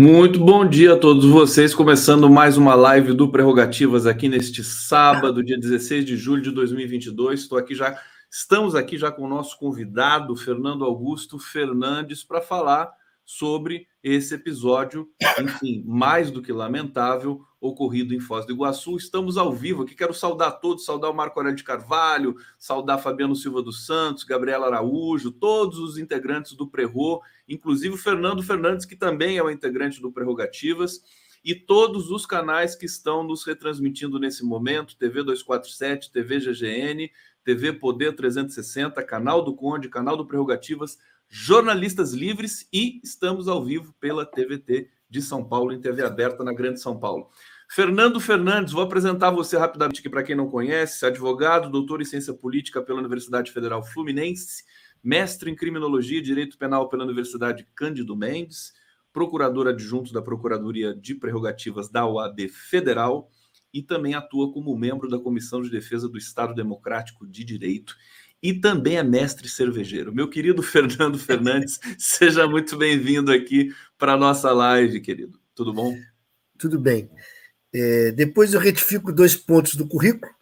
Muito bom dia a todos vocês, começando mais uma live do Prerrogativas aqui neste sábado, dia 16 de julho de 2022. Estou aqui já, estamos aqui já com o nosso convidado, Fernando Augusto Fernandes, para falar sobre esse episódio, enfim, mais do que lamentável, ocorrido em Foz do Iguaçu. Estamos ao vivo aqui, quero saudar todos, saudar o Marco Aurélio de Carvalho, saudar Fabiano Silva dos Santos, Gabriela Araújo, todos os integrantes do Prerro, inclusive o Fernando Fernandes, que também é um integrante do Prerrogativas, e todos os canais que estão nos retransmitindo nesse momento, TV 247, TV GGN, TV Poder 360, canal do Conde, canal do Prerrogativas, jornalistas livres e estamos ao vivo pela TVT de São Paulo, em TV aberta na Grande São Paulo. Fernando Fernandes, vou apresentar você rapidamente aqui para quem não conhece, advogado, doutor em ciência política pela Universidade Federal Fluminense, mestre em criminologia e direito penal pela Universidade Cândido Mendes, procurador adjunto da Procuradoria de Prerrogativas da OAB Federal e também atua como membro da Comissão de Defesa do Estado Democrático de Direito e também é mestre cervejeiro. Meu querido Fernando Fernandes, seja muito bem-vindo aqui para a nossa live, querido. Tudo bom? Tudo bem. É, depois eu retifico dois pontos do currículo,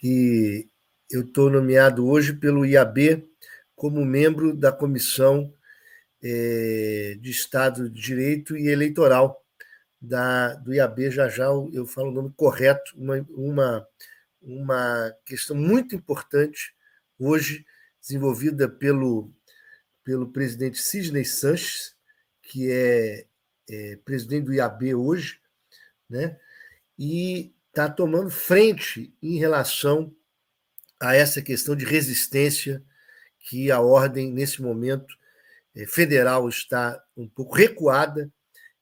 que eu estou nomeado hoje pelo IAB como membro da Comissão é, de Estado de Direito e Eleitoral da, do IAB. Já já eu, falo o nome correto, uma, uma, uma questão muito importante hoje desenvolvida pelo, pelo presidente Sidney Sanches, que é, é presidente do IAB hoje, né? e está tomando frente em relação a essa questão de resistência que a ordem, nesse momento, é, federal está um pouco recuada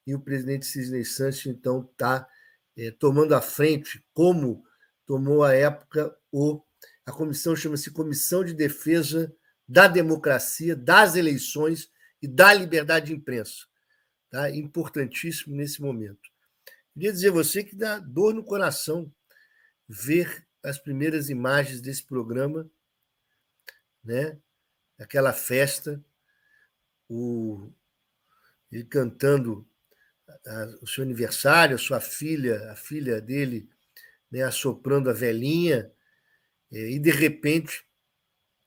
e o presidente Sidney Sanches, então, está é, tomando a frente, como tomou à época o a comissão chama-se Comissão de Defesa da Democracia, das Eleições e da Liberdade de Imprensa. Tá? Importantíssimo nesse momento. Queria dizer a você que dá dor no coração ver as primeiras imagens desse programa, né? Aquela festa, o, ele cantando o seu aniversário, a sua filha, a filha dele, né, assoprando a velhinha, e de repente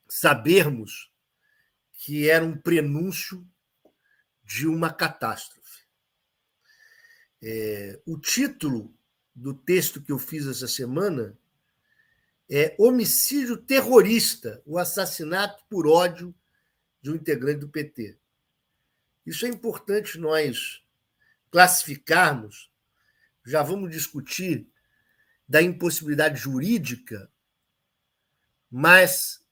sabermos que era um prenúncio de uma catástrofe. É, o título do texto que eu fiz essa semana é Homicídio Terrorista, o assassinato por ódio de um integrante do PT. Isso é importante nós classificarmos. Já vamos discutir da impossibilidade jurídica mas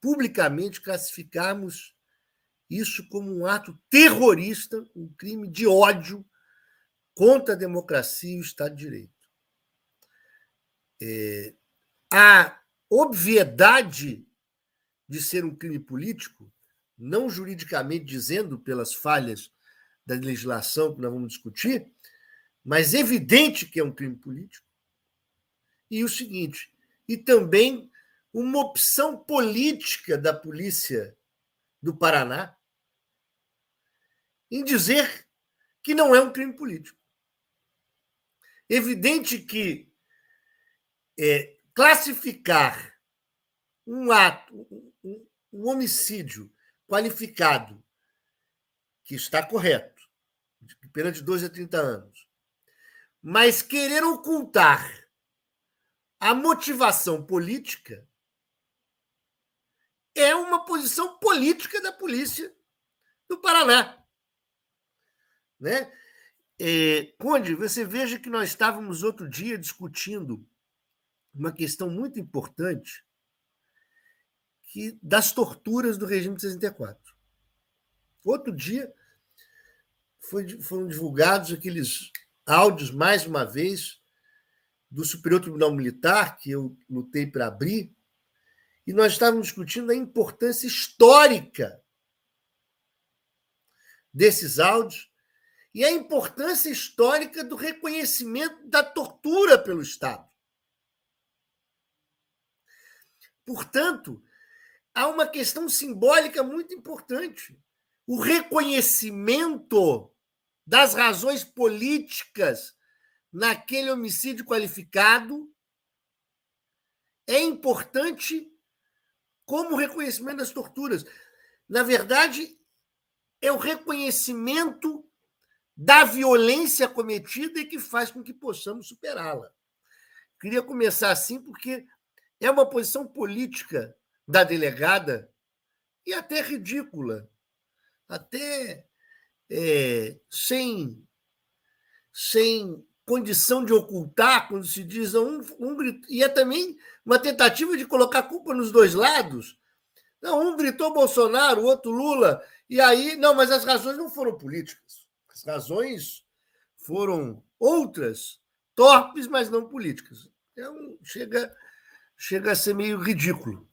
publicamente classificarmos isso como um ato terrorista, um crime de ódio contra a democracia e o Estado de Direito. É, a obviedade de ser um crime político, não juridicamente dizendo pelas falhas da legislação que nós vamos discutir, mas evidente que é um crime político. E o seguinte, e também uma opção política da polícia do Paraná em dizer que não é um crime político. Evidente que é, classificar um ato, um, um homicídio qualificado, que está correto, perante 12 a 30 anos, mas querer ocultar a motivação política é uma posição política da polícia do Paraná. Né? É, Conde, você veja que nós estávamos outro dia discutindo uma questão muito importante que das torturas do regime de 64. Outro dia foi, foram divulgados aqueles áudios, mais uma vez, do Superior Tribunal Militar, que eu lutei para abrir, e nós estávamos discutindo a importância histórica desses áudios e a importância histórica do reconhecimento da tortura pelo Estado. Portanto, há uma questão simbólica muito importante. O reconhecimento das razões políticas naquele homicídio qualificado é importante como reconhecimento das torturas. Na verdade, é o reconhecimento da violência cometida e que faz com que possamos superá-la. Queria começar assim porque é uma posição política da delegada e até ridícula, até é, sem, sem condição de ocultar, quando se diz um, um e é também uma tentativa de colocar culpa nos dois lados. Não, um gritou Bolsonaro, o outro Lula, e aí, não, mas as razões não foram políticas. As razões foram outras, torpes, mas não políticas. Então, chega, chega a ser meio ridículo.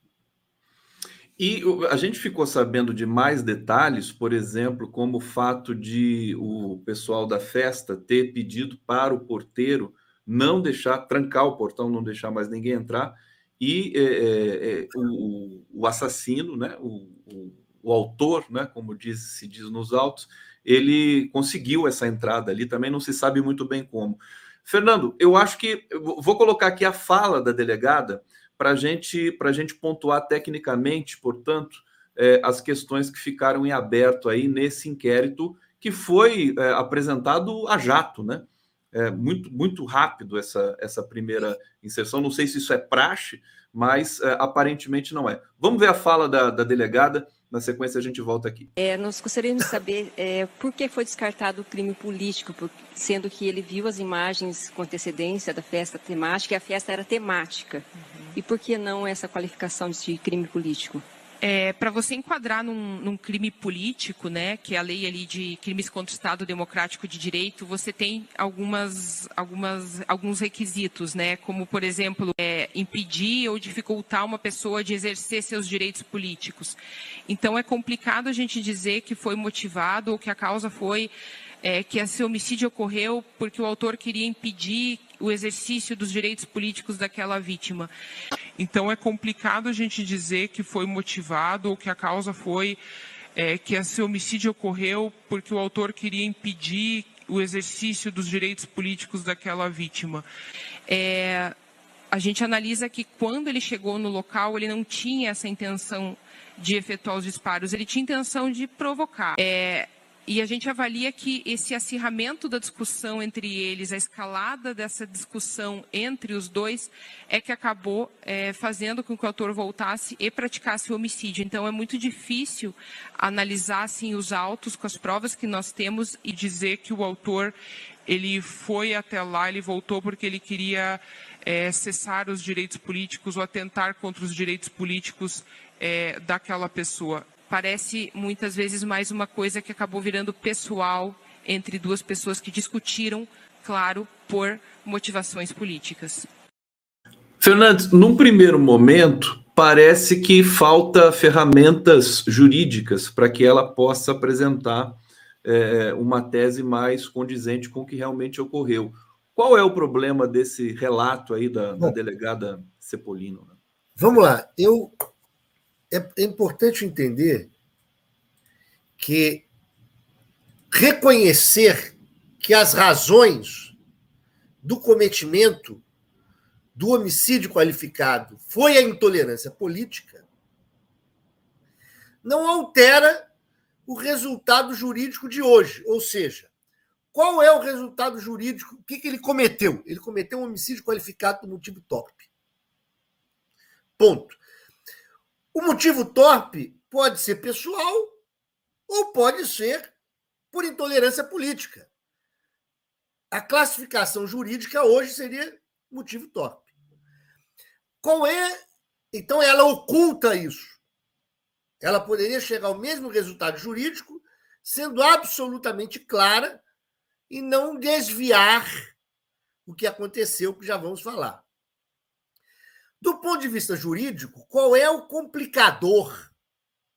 E a gente ficou sabendo de mais detalhes, por exemplo, como o fato de o pessoal da festa ter pedido para o porteiro não deixar, trancar o portão, não deixar mais ninguém entrar, e é, é, é o, o, assassino, né, o, o, o, autor, né, como diz, se diz nos autos, ele conseguiu essa entrada ali, também não se sabe muito bem como. Fernando, eu acho que vou colocar aqui a fala da delegada para gente, a gente pontuar tecnicamente, portanto, é, as questões que ficaram em aberto aí nesse inquérito que foi é, apresentado a jato, né? É muito, muito rápido essa, essa primeira inserção. Não sei se isso é praxe, mas é, aparentemente não é. Vamos ver a fala da, da delegada. Na sequência, a gente volta aqui. É, nós gostaríamos de saber é, por que foi descartado o crime político, sendo que ele viu as imagens com antecedência da festa temática e a festa era temática. Uhum. E por que não essa qualificação de crime político? É, para você enquadrar num, num, crime político, né, que é a lei ali de crimes contra o Estado Democrático de Direito, você tem algumas, algumas, alguns requisitos, né, como por exemplo é, impedir ou dificultar uma pessoa de exercer seus direitos políticos. Então é complicado a gente dizer que foi motivado ou que a causa foi é, que esse homicídio ocorreu porque o autor queria impedir o exercício dos direitos políticos daquela vítima. Então é complicado a gente dizer que foi motivado ou que a causa foi é, que esse homicídio ocorreu porque o autor queria impedir o exercício dos direitos políticos daquela vítima. É, a gente analisa que quando ele chegou no local, ele não tinha essa intenção de efetuar os disparos, ele tinha intenção de provocar. É, e a gente avalia que esse acirramento da discussão entre eles, a escalada dessa discussão entre os dois, é que acabou é, fazendo com que o autor voltasse e praticasse o homicídio. Então, é muito difícil analisar assim, os autos com as provas que nós temos e dizer que o autor ele foi até lá, ele voltou porque ele queria é, cessar os direitos políticos ou atentar contra os direitos políticos é, daquela pessoa parece muitas vezes mais uma coisa que acabou virando pessoal entre duas pessoas que discutiram, claro, por motivações políticas. Fernandes, num primeiro momento, parece que falta ferramentas jurídicas para que ela possa apresentar é, uma tese mais condizente com o que realmente ocorreu. Qual é o problema desse relato aí da, da delegada Cepolino? Vamos lá. Eu é, é importante entender que reconhecer que as razões do cometimento do homicídio qualificado foi a intolerância política, não altera o resultado jurídico de hoje. Ou seja, qual é o resultado jurídico? O que, que ele cometeu? Ele cometeu um homicídio qualificado por motivo torpe. Ponto. O motivo torpe pode ser pessoal ou pode ser por intolerância política. A classificação jurídica hoje seria motivo torpe. Qual é. Então, ela oculta isso. Ela poderia chegar ao mesmo resultado jurídico, sendo absolutamente clara e não desviar o que aconteceu, que já vamos falar. Do ponto de vista jurídico, qual é o complicador?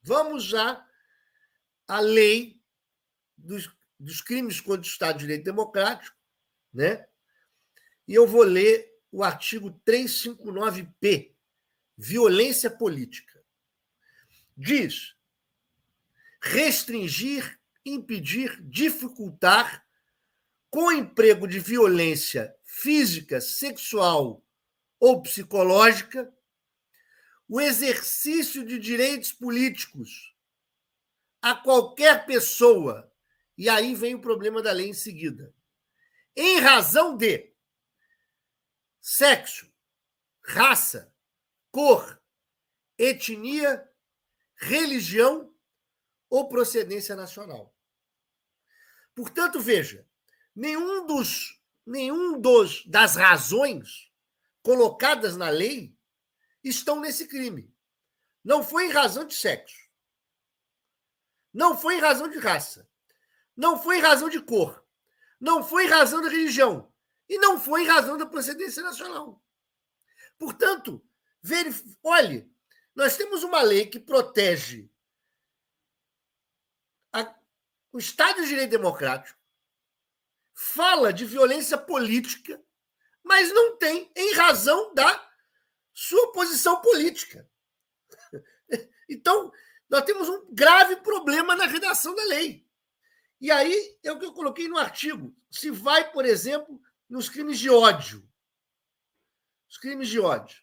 Vamos já à lei dos, dos crimes contra o Estado de Direito Democrático, né? E eu vou ler o artigo 359P, violência política. Diz: restringir, impedir, dificultar com emprego de violência física, sexual ou psicológica, o exercício de direitos políticos a qualquer pessoa. E aí vem o problema da lei em seguida. Em razão de sexo, raça, cor, etnia, religião ou procedência nacional. Portanto, veja, nenhum dos nenhum dos das razões colocadas na lei estão nesse crime. Não foi em razão de sexo. Não foi em razão de raça. Não foi em razão de cor. Não foi em razão de religião. E não foi em razão da procedência nacional. Portanto, verif... olhe, nós temos uma lei que protege a... o Estado de Direito Democrático, fala de violência política, mas não tem em razão da sua posição política. Então, nós temos um grave problema na redação da lei. E aí é o que eu coloquei no artigo. Se vai, por exemplo, nos crimes de ódio. Os crimes de ódio.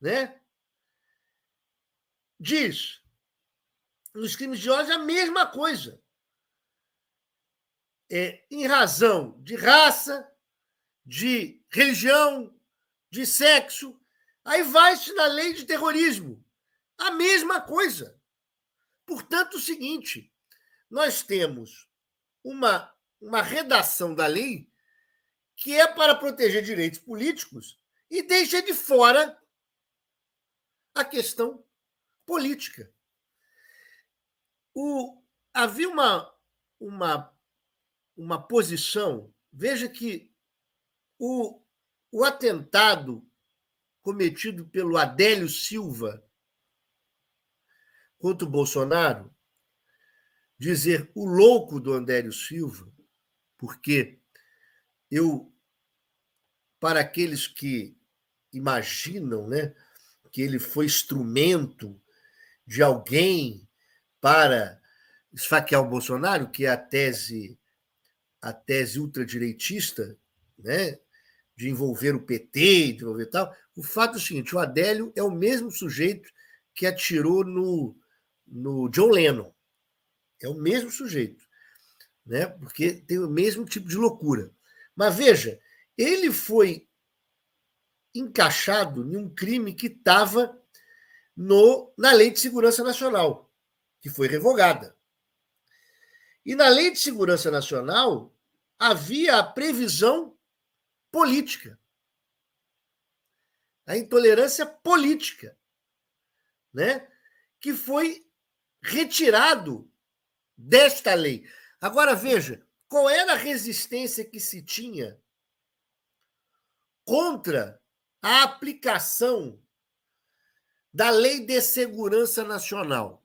Né? Diz, nos crimes de ódio, a mesma coisa. É, em razão de raça, de religião, de sexo. Aí vai-se na lei de terrorismo. A mesma coisa. Portanto, o seguinte: nós temos uma, uma redação da lei que é para proteger direitos políticos e deixa de fora a questão política. O, havia uma, uma, uma posição, veja que o, o atentado cometido pelo Adélio Silva contra o Bolsonaro, dizer o louco do Andélio Silva, porque eu, para aqueles que imaginam né, que ele foi instrumento de alguém para esfaquear o Bolsonaro, que é a tese a tese ultradireitista, né, de envolver o PT, de envolver tal. O fato é o seguinte: o Adélio é o mesmo sujeito que atirou no, no John Lennon. É o mesmo sujeito, né? porque tem o mesmo tipo de loucura. Mas veja, ele foi encaixado em um crime que estava na Lei de Segurança Nacional, que foi revogada. E na Lei de Segurança Nacional havia a previsão política. A intolerância política, né? Que foi retirado desta lei. Agora veja, qual era a resistência que se tinha contra a aplicação da Lei de Segurança Nacional?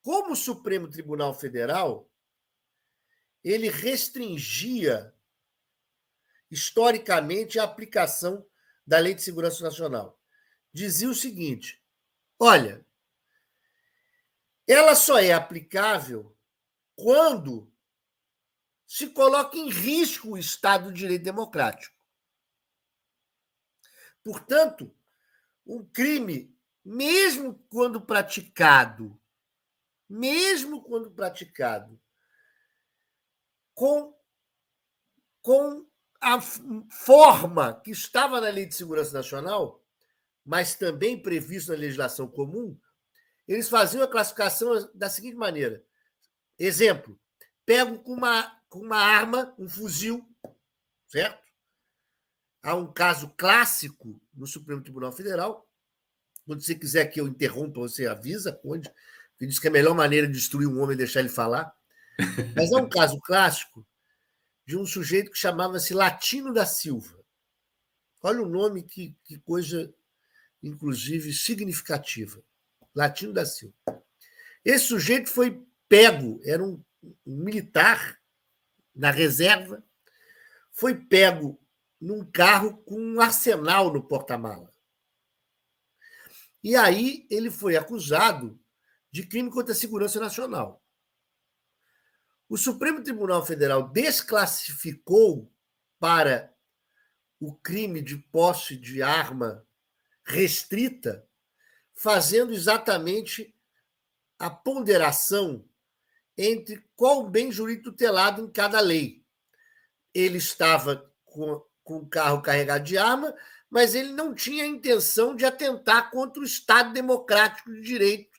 Como o Supremo Tribunal Federal ele restringia historicamente a aplicação da Lei de Segurança Nacional. Dizia o seguinte: olha, ela só é aplicável quando se coloca em risco o Estado de Direito Democrático. Portanto, um crime, mesmo quando praticado, mesmo quando praticado com, com a forma que estava na Lei de Segurança Nacional, mas também previsto na legislação comum, eles faziam a classificação da seguinte maneira: exemplo, pego com uma, com uma arma, um fuzil, certo? Há um caso clássico no Supremo Tribunal Federal. Quando você quiser que eu interrompa, você avisa, onde. Porque diz que é a melhor maneira de destruir um homem é deixar ele falar. Mas é um caso clássico de um sujeito que chamava-se Latino da Silva. Olha o nome, que, que coisa, inclusive, significativa. Latino da Silva. Esse sujeito foi pego, era um, um militar na reserva, foi pego num carro com um arsenal no porta-mala. E aí ele foi acusado de crime contra a segurança nacional. O Supremo Tribunal Federal desclassificou para o crime de posse de arma restrita, fazendo exatamente a ponderação entre qual bem jurídico tutelado em cada lei. Ele estava com, o carro carregado de arma, mas ele não tinha a intenção de atentar contra o Estado democrático de direito,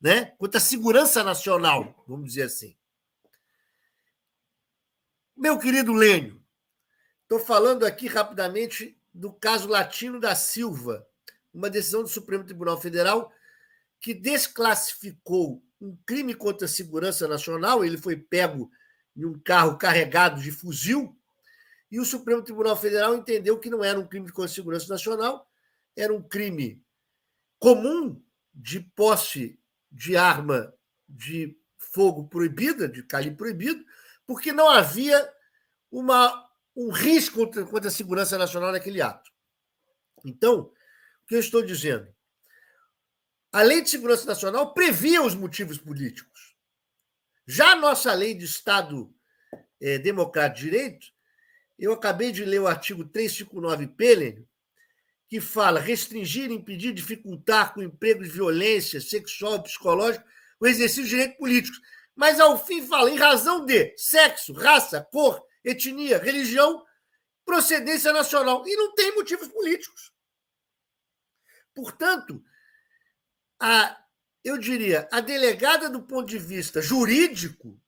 né? contra a segurança nacional, vamos dizer assim. Meu querido Lênio, estou falando aqui rapidamente do caso Latino da Silva, uma decisão do Supremo Tribunal Federal que desclassificou um crime contra a segurança nacional. Ele foi pego em um carro carregado de fuzil e o Supremo Tribunal Federal entendeu que não era um crime contra a segurança nacional, era um crime comum de posse de arma de fogo proibida, de calibre proibido, porque não havia uma, um risco contra, a segurança nacional naquele ato. Então, o que eu estou dizendo? A Lei de Segurança Nacional previa os motivos políticos. Já a nossa lei de Estado é, Democrático de Direito, eu acabei de ler o artigo 359 Pelen, que fala restringir, impedir, dificultar com emprego de violência sexual, psicológica, o exercício de direitos políticos. Mas, ao fim, fala em razão de sexo, raça, cor, etnia, religião, procedência nacional. E não tem motivos políticos. Portanto, a, eu diria, a delegada, do ponto de vista jurídico,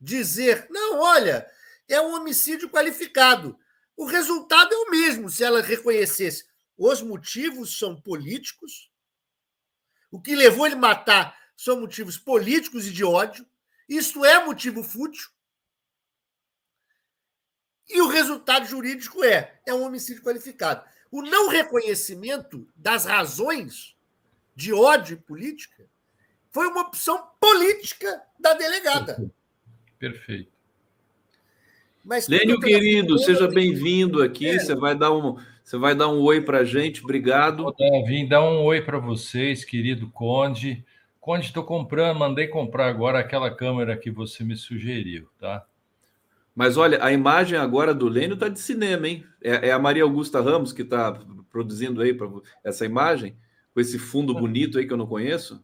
dizer: não, olha, é um homicídio qualificado. O resultado é o mesmo se ela reconhecesse. Os motivos são políticos. O que levou ele a matar são motivos políticos e de ódio. Isto é motivo fútil. E o resultado jurídico é: é um homicídio qualificado. O não reconhecimento das razões de ódio política, foi uma opção política da delegada. Perfeito. Mas, Lênio, querido, seja bem-vindo aqui. É. Você vai dar um, você vai dar um oi para a gente. Obrigado. Vim dar um oi para vocês, querido Conde. Conde, estou comprando, mandei comprar agora aquela câmera que você me sugeriu, tá? Mas olha, a imagem agora do Lênio está de cinema, hein? É, é, a Maria Augusta Ramos que está produzindo aí para essa imagem com esse fundo bonito aí que eu não conheço?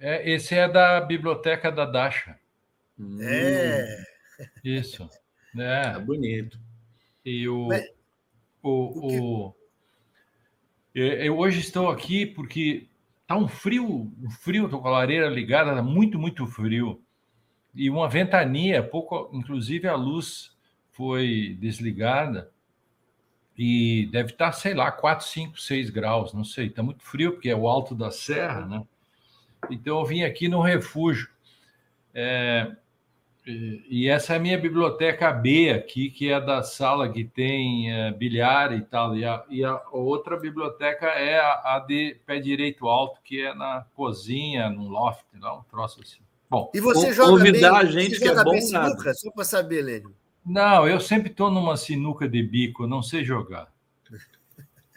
É, esse é da biblioteca da Dasha. Hum. É. Isso. É. Tá bonito. E o. Mas, o, o, eu hoje estou aqui porque tá um frio, um frio, estou com a lareira ligada, tá muito, muito frio. E uma ventania, pouco, inclusive a luz foi desligada e deve estar, sei lá, 4, 5, 6 graus, não sei, está muito frio, porque é o alto da serra, né? Então eu vim aqui no refúgio. É, e essa é a minha biblioteca B aqui, que é da sala que tem é, bilhar e tal. E a, e a, outra biblioteca é a, a, de pé direito alto, que é na cozinha, no loft, lá, um troço assim. Bom, e você joga convidar bem, a gente que é bom sinuca, só para saber, Lênio. Não, eu sempre estou numa sinuca de bico, não sei jogar.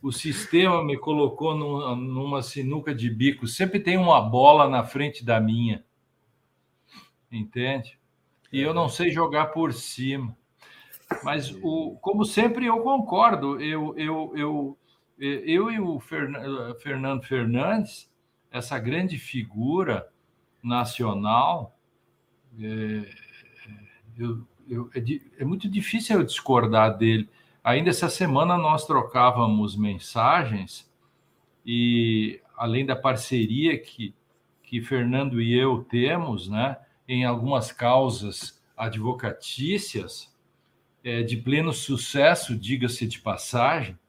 O sistema me colocou numa, numa sinuca de bico. Sempre tem uma bola na frente da minha. Entende? E eu não sei jogar por cima. Mas, o, como sempre, eu concordo. Eu, eu, eu, eu e o Fernando Fernandes, essa grande figura nacional, é, eu, eu, é, é, muito difícil eu discordar dele. Ainda essa semana nós trocávamos mensagens e além da parceria que, que Fernando e eu temos, né, em algumas causas advocatícias, é, de pleno sucesso, diga-se de passagem.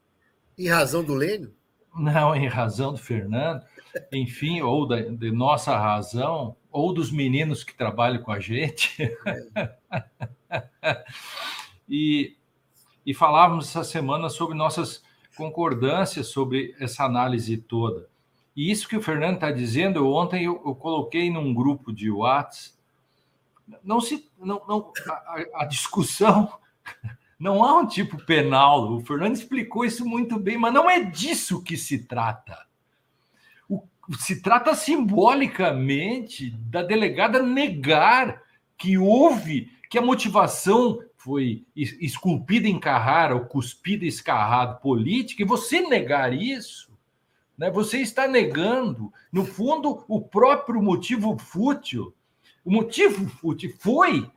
Em razão do Lênio? Não, em razão do Fernando, enfim, ou da, de nossa razão, ou dos meninos que trabalham com a gente. É. e, e falávamos essa semana sobre nossas concordâncias sobre essa análise toda. E isso que o Fernando está dizendo, ontem eu, eu, coloquei num grupo de WhatsApp, não se, não, não, a, a discussão não há um tipo penal. O Fernando explicou isso muito bem, mas não é disso que se trata. O, se trata simbolicamente da delegada negar que houve, que a motivação foi esculpida em Carrara ou cuspida escarrado política, e você negar isso, né, você está negando, no fundo, o próprio motivo fútil. O motivo foi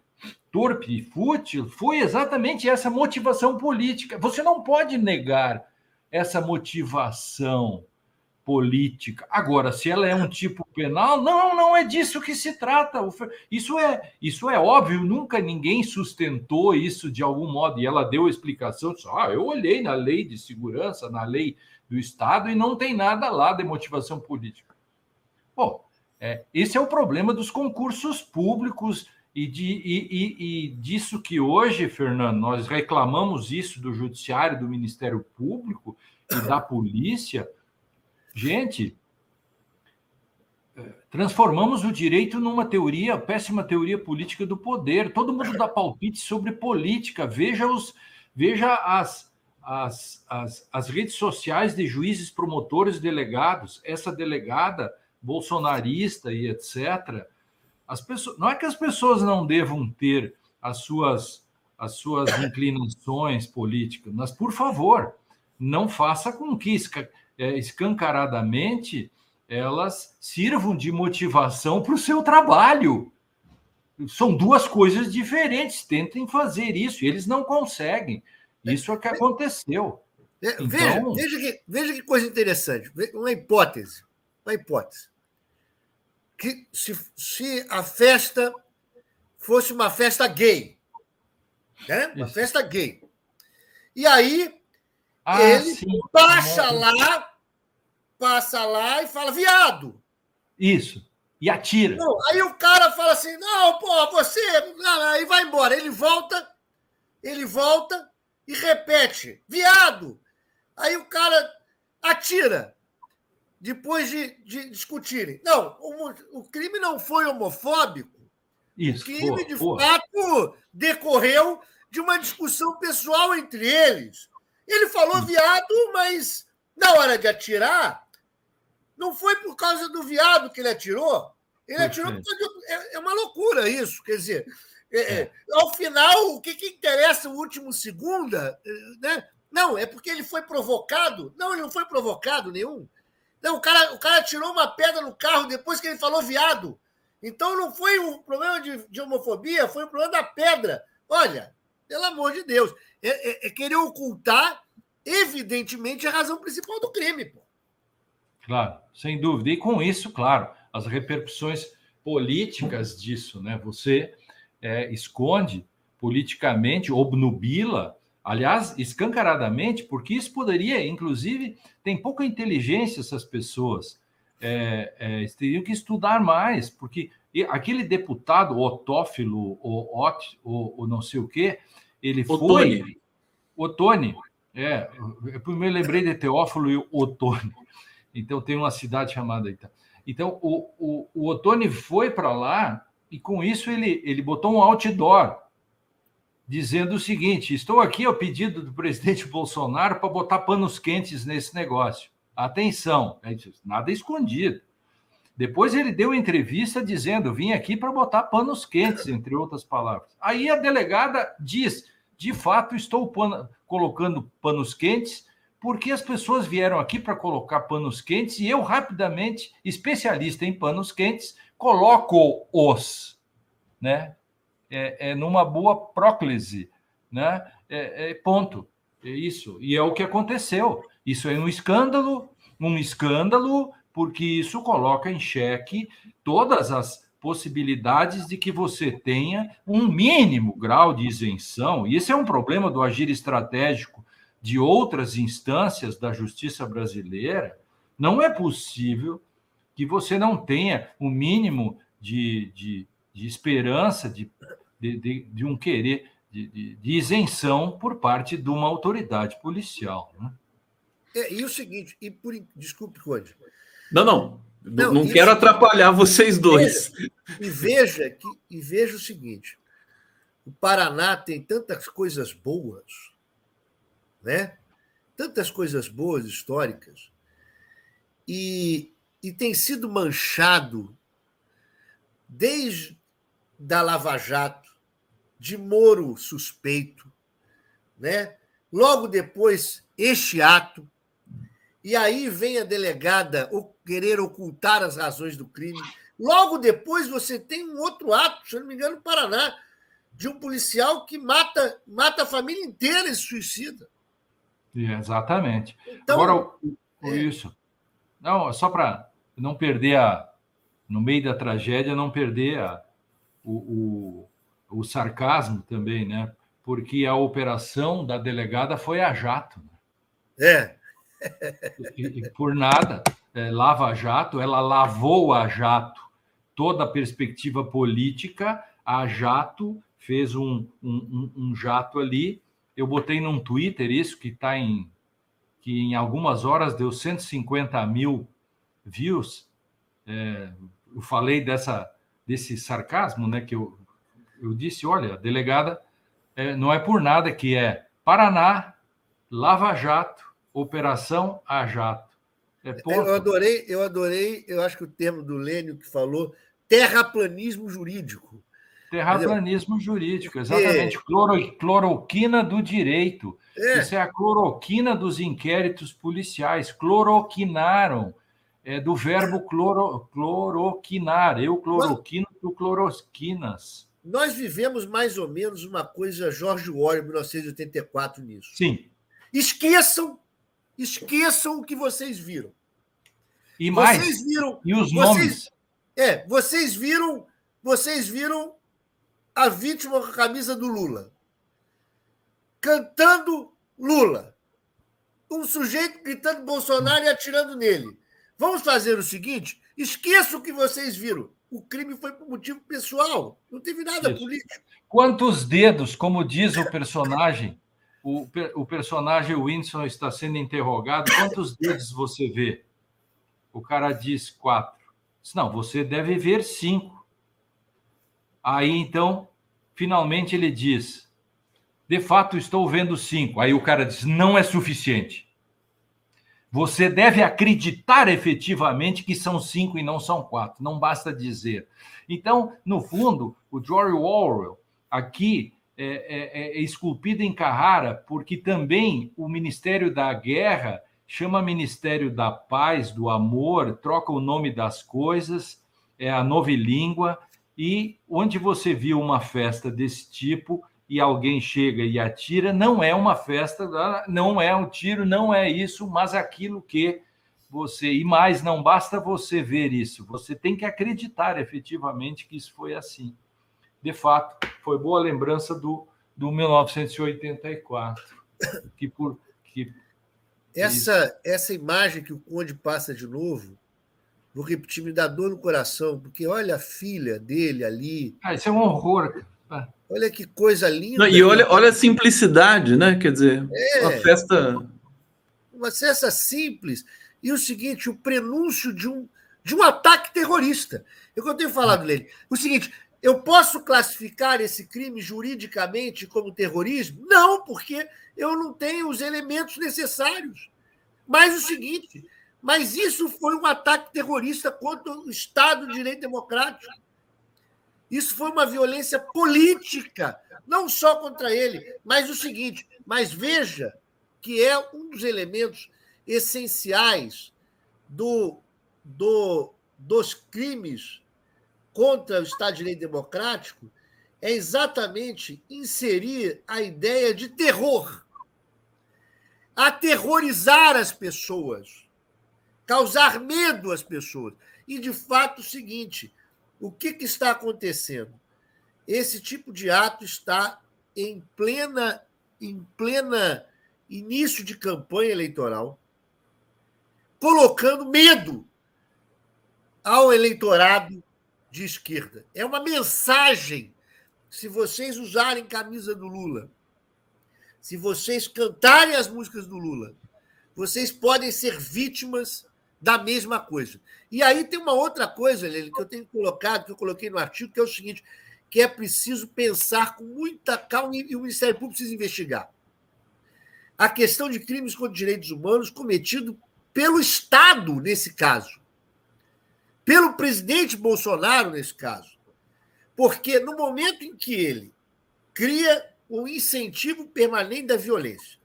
torpe e fútil, foi exatamente essa motivação política. Você não pode negar essa motivação política. Agora, se ela é um tipo penal, não, não é disso que se trata. Isso é, isso é óbvio, nunca ninguém sustentou isso de algum modo. E ela deu a explicação, disse, ah, eu olhei na lei de segurança, na lei do Estado, e não tem nada lá de motivação política. Bom, é, esse é o problema dos concursos públicos e, de, e, e, e disso que hoje, Fernando, nós reclamamos isso do Judiciário, do Ministério Público e da polícia, Gente, é, transformamos o direito numa teoria, péssima teoria política do poder. Todo mundo dá palpite sobre política. Veja os, veja as, as, as, as redes sociais de juízes, promotores, delegados. Essa delegada bolsonarista e etc. As pessoas, não é que as pessoas não devam ter as suas as suas inclinações políticas, mas por favor, não faça com que é, escancaradamente elas sirvam de motivação para o seu trabalho. São duas coisas diferentes. Tentem fazer isso. Eles não conseguem. Isso é o que aconteceu. É, então... veja, veja, que, veja que coisa interessante. Uma hipótese. Uma hipótese. Que se, se a festa fosse uma festa gay, né? uma festa gay. E aí ah, ele sim. passa lá, passa lá e fala, viado. Isso. E atira. Não, aí o cara fala assim: não, pô, você. Aí vai embora. Ele volta, ele volta e repete: viado. Aí o cara atira, depois de, de discutirem. Não, o, o, crime não foi homofóbico. Isso. O crime, boa, de boa. fato, decorreu de uma discussão pessoal entre eles. Ele falou viado, mas na hora de atirar, não foi por causa do viado que ele atirou. Ele atirou porque é, é uma loucura isso. Quer dizer, é, é. é. ao final, o que, que interessa o último segunda? Né? Não, é porque ele foi provocado. Não, ele não foi provocado nenhum. Não, o cara, o cara tirou uma pedra no carro depois que ele falou viado. Então não foi um problema de, de homofobia, foi um problema da pedra. Olha, pelo amor de Deus. É, é, é, querer ocultar, evidentemente, a razão principal do crime. Pô. Claro, sem dúvida. E com isso, claro, as repercussões políticas disso, né? Você é, esconde politicamente, obnubila, aliás, escancaradamente, porque isso poderia, inclusive, tem pouca inteligência essas pessoas. É, é, teriam que estudar mais, porque aquele deputado otófilo, ou, ot, ou, não sei o quê, ele Otone. foi. Otone. É, eu primeiro lembrei de Teófilo e Otone. Então tem uma cidade chamada então. Então o, o, o Otone foi para lá e com isso ele, ele botou um outdoor dizendo o seguinte: estou aqui ao pedido do presidente Bolsonaro para botar panos quentes nesse negócio. Atenção, nada escondido. Depois ele deu entrevista dizendo: vim aqui para botar panos quentes, entre outras palavras. Aí a delegada diz: de fato, estou colocando panos quentes, porque as pessoas vieram aqui para colocar panos quentes e eu, rapidamente, especialista em panos quentes, coloco-os, né? É, é, numa boa próclise, né? É, é, ponto. É isso. E é o que aconteceu. Isso é um escândalo, um escândalo, porque isso coloca em xeque todas as possibilidades de que você tenha um mínimo grau de isenção, e esse é um problema do agir estratégico de outras instâncias da justiça brasileira. Não é possível que você não tenha o um mínimo de, de, de esperança, de, de, de, um querer, de, de, isenção por parte de uma autoridade policial. Né? É, e o seguinte, e por desculpe, Conde. Não, não. Não, não quero atrapalhar vocês dois. E veja que e veja o seguinte: o Paraná tem tantas coisas boas, né? Tantas coisas boas históricas e, e tem sido manchado desde da Lava Jato, de Moro suspeito, né? Logo depois este ato e aí vem a delegada querer ocultar as razões do crime. Logo depois você tem um outro ato, se não me engano, no Paraná, de um policial que mata, mata a família inteira e se suicida. Exatamente. Então, Agora, é... isso. Não, só para não perder a. No meio da tragédia, não perder a, o, o, o sarcasmo também, né? Porque a operação da delegada foi a jato. Né? É. E, e por nada, é, Lava Jato, ela lavou a Jato toda a perspectiva política. A Jato fez um, um, um jato ali. Eu botei num Twitter isso que está em que em algumas horas deu 150 mil views. É, eu falei dessa desse sarcasmo, né? Que eu, eu disse, olha, delegada é, não é por nada que é Paraná, Lava Jato, Operação a Jato. É eu adorei, eu adorei, eu acho que o termo do Lênio que falou, terraplanismo jurídico. Terraplanismo jurídico, exatamente. Cloro, cloroquina do direito. É. Isso é a cloroquina dos inquéritos policiais. Cloroquinaram. É do verbo cloro, cloroquinar. Eu cloroquino, tu cloroquinas. Nós vivemos mais ou menos uma coisa Jorge Orwell, 1984, nisso. Sim. Esqueçam Esqueçam o que vocês viram. E mais. Vocês viram. E os vocês, nomes. É, vocês viram. Vocês viram a vítima com a camisa do Lula. Cantando Lula. Um sujeito gritando Bolsonaro e atirando nele. Vamos fazer o seguinte: esqueça o que vocês viram. O crime foi por motivo pessoal, não teve nada Isso. político. Quantos dedos, como diz o personagem, o, o personagem Winston está sendo interrogado, quantos dedos você vê? O cara diz quatro. Não, você deve ver cinco. Aí então, finalmente ele diz: de fato estou vendo cinco. Aí o cara diz: não é suficiente. Você deve acreditar efetivamente que são cinco e não são quatro. Não basta dizer. Então, no fundo, o George Orwell aqui é, é, é esculpida em Carrara, porque também o Ministério da Guerra chama Ministério da Paz, do Amor, troca o nome das coisas, é a nova língua, e onde você viu uma festa desse tipo e alguém chega e atira, não é uma festa, não é um tiro, não é isso, mas aquilo que você. E mais, não basta você ver isso, você tem que acreditar efetivamente que isso foi assim de fato, foi boa lembrança do, do 1984. Que por, que, essa, essa imagem que o Conde passa de novo, vou repetir, me dá dor no coração, porque olha a filha dele ali. Ah, isso é um horror. Olha que coisa linda. Não, e olha, olha a simplicidade, né? Quer dizer, é, uma festa. Uma festa simples. E o seguinte, o prenúncio de um, de um ataque terrorista. É o que eu tenho falado dele. O seguinte, eu posso classificar esse crime juridicamente como terrorismo? Não, porque eu não tenho os elementos necessários. Mas o seguinte, mas isso foi um ataque terrorista contra o Estado de Direito Democrático. Isso foi uma violência política, não só contra ele, mas o seguinte, mas veja que é um dos elementos essenciais do, do, dos crimes contra o Estado de Direito Democrático é exatamente inserir a ideia de terror, aterrorizar as pessoas, causar medo às pessoas. E, de fato, o seguinte: O que, que está acontecendo? Esse tipo de ato está em plena, em plena início de campanha eleitoral, colocando medo ao eleitorado de esquerda. É uma mensagem. Se vocês usarem camisa do Lula, se vocês cantarem as músicas do Lula, vocês podem ser vítimas da mesma coisa. E aí tem uma outra coisa, Lele, que eu tenho colocado, que eu coloquei no artigo, que é o seguinte: que é preciso pensar com muita calma e o Ministério Público precisa investigar. A questão de crimes contra direitos humanos cometido pelo Estado, nesse caso. Pelo presidente Bolsonaro, nesse caso. Porque no momento em que ele cria o incentivo permanente da violência,